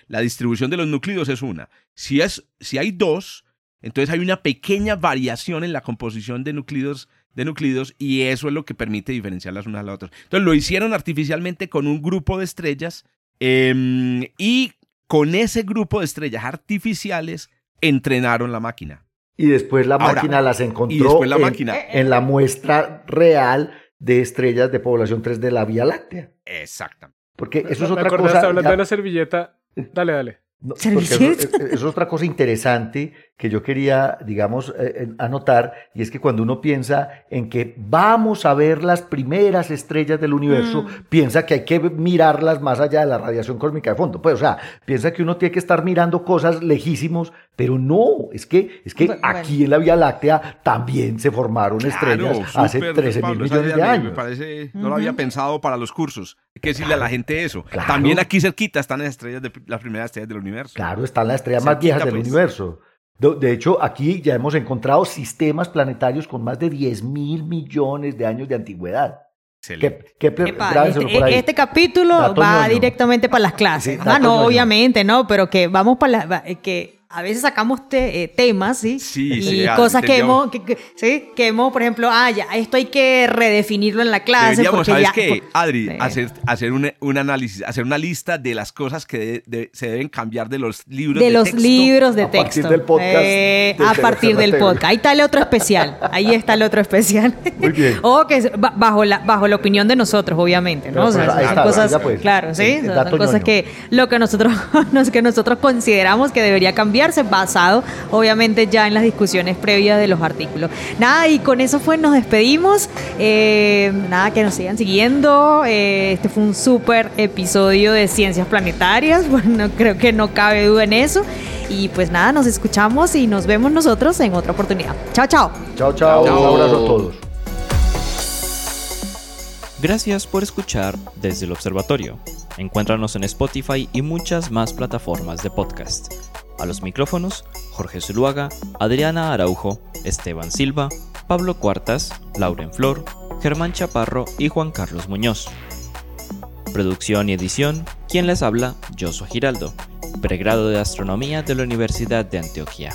la distribución de los núcleos es una. Si, es, si hay dos, entonces hay una pequeña variación en la composición de núcleos, de núcleos y eso es lo que permite diferenciarlas unas a las otras. Entonces, lo hicieron artificialmente con un grupo de estrellas em, y con ese grupo de estrellas artificiales entrenaron la máquina. Y después la máquina las encontró la máquina, en la muestra real de estrellas de población 3 de la Vía Láctea. Exactamente. Porque eso es otra cosa. hablando de la servilleta. Dale, dale. eso, es otra cosa interesante que yo quería, digamos, eh, anotar, y es que cuando uno piensa en que vamos a ver las primeras estrellas del universo, mm. piensa que hay que mirarlas más allá de la radiación cósmica de fondo. Pues, o sea, piensa que uno tiene que estar mirando cosas lejísimos, pero no, es que, es que aquí en la Vía Láctea también se formaron estrellas hace 13 mil millones de años. Me parece, no lo había pensado para los cursos. Hay que decirle a la gente eso. También aquí cerquita están las estrellas de las primeras estrellas del universo. Claro, están las estrellas más viejas del pues. universo. De hecho, aquí ya hemos encontrado sistemas planetarios con más de 10 mil millones de años de antigüedad. ¿Qué, este, este, capítulo va directamente para las clases. ah, no, obviamente, no, pero que vamos para la, que a veces sacamos eh, temas, ¿sí? Sí, y cosas que hemos, que, ¿sí? que hemos, por ejemplo, ah, ya, esto hay que redefinirlo en la clase. Deberíamos, ¿sabes qué, Adri? Hacer, hacer un, un, análisis, hacer una lista de las cosas que se deben cambiar de los libros de, de los libros de texto. A partir del podcast. Eh, a partir del podcast. Ahí está el otro especial. Ahí está el otro especial. Muy bien. (laughs) o que bajo la, bajo la opinión de nosotros, obviamente, ¿no? o sea, ahí está, cosas, pues, claro, sí, son cosas que lo que nosotros, (laughs) que nosotros consideramos que debería cambiar basado obviamente ya en las discusiones previas de los artículos. Nada, y con eso fue, nos despedimos. Eh, nada, que nos sigan siguiendo. Eh, este fue un súper episodio de Ciencias Planetarias. (laughs) Bueno, creo que no cabe duda en eso. Y pues nada, nos escuchamos y nos vemos nosotros en otra oportunidad. Chao, chao. Chao, chao. Un abrazo a todos. Gracias por escuchar desde el observatorio. Encuéntranos en Spotify y muchas más plataformas de podcast. A los micrófonos, Jorge Zuluaga, Adriana Araujo, Esteban Silva, Pablo Cuartas, Lauren Flor, Germán Chaparro y Juan Carlos Muñoz. Producción y edición, quien les habla, Josué Giraldo, pregrado de Astronomía de la Universidad de Antioquia.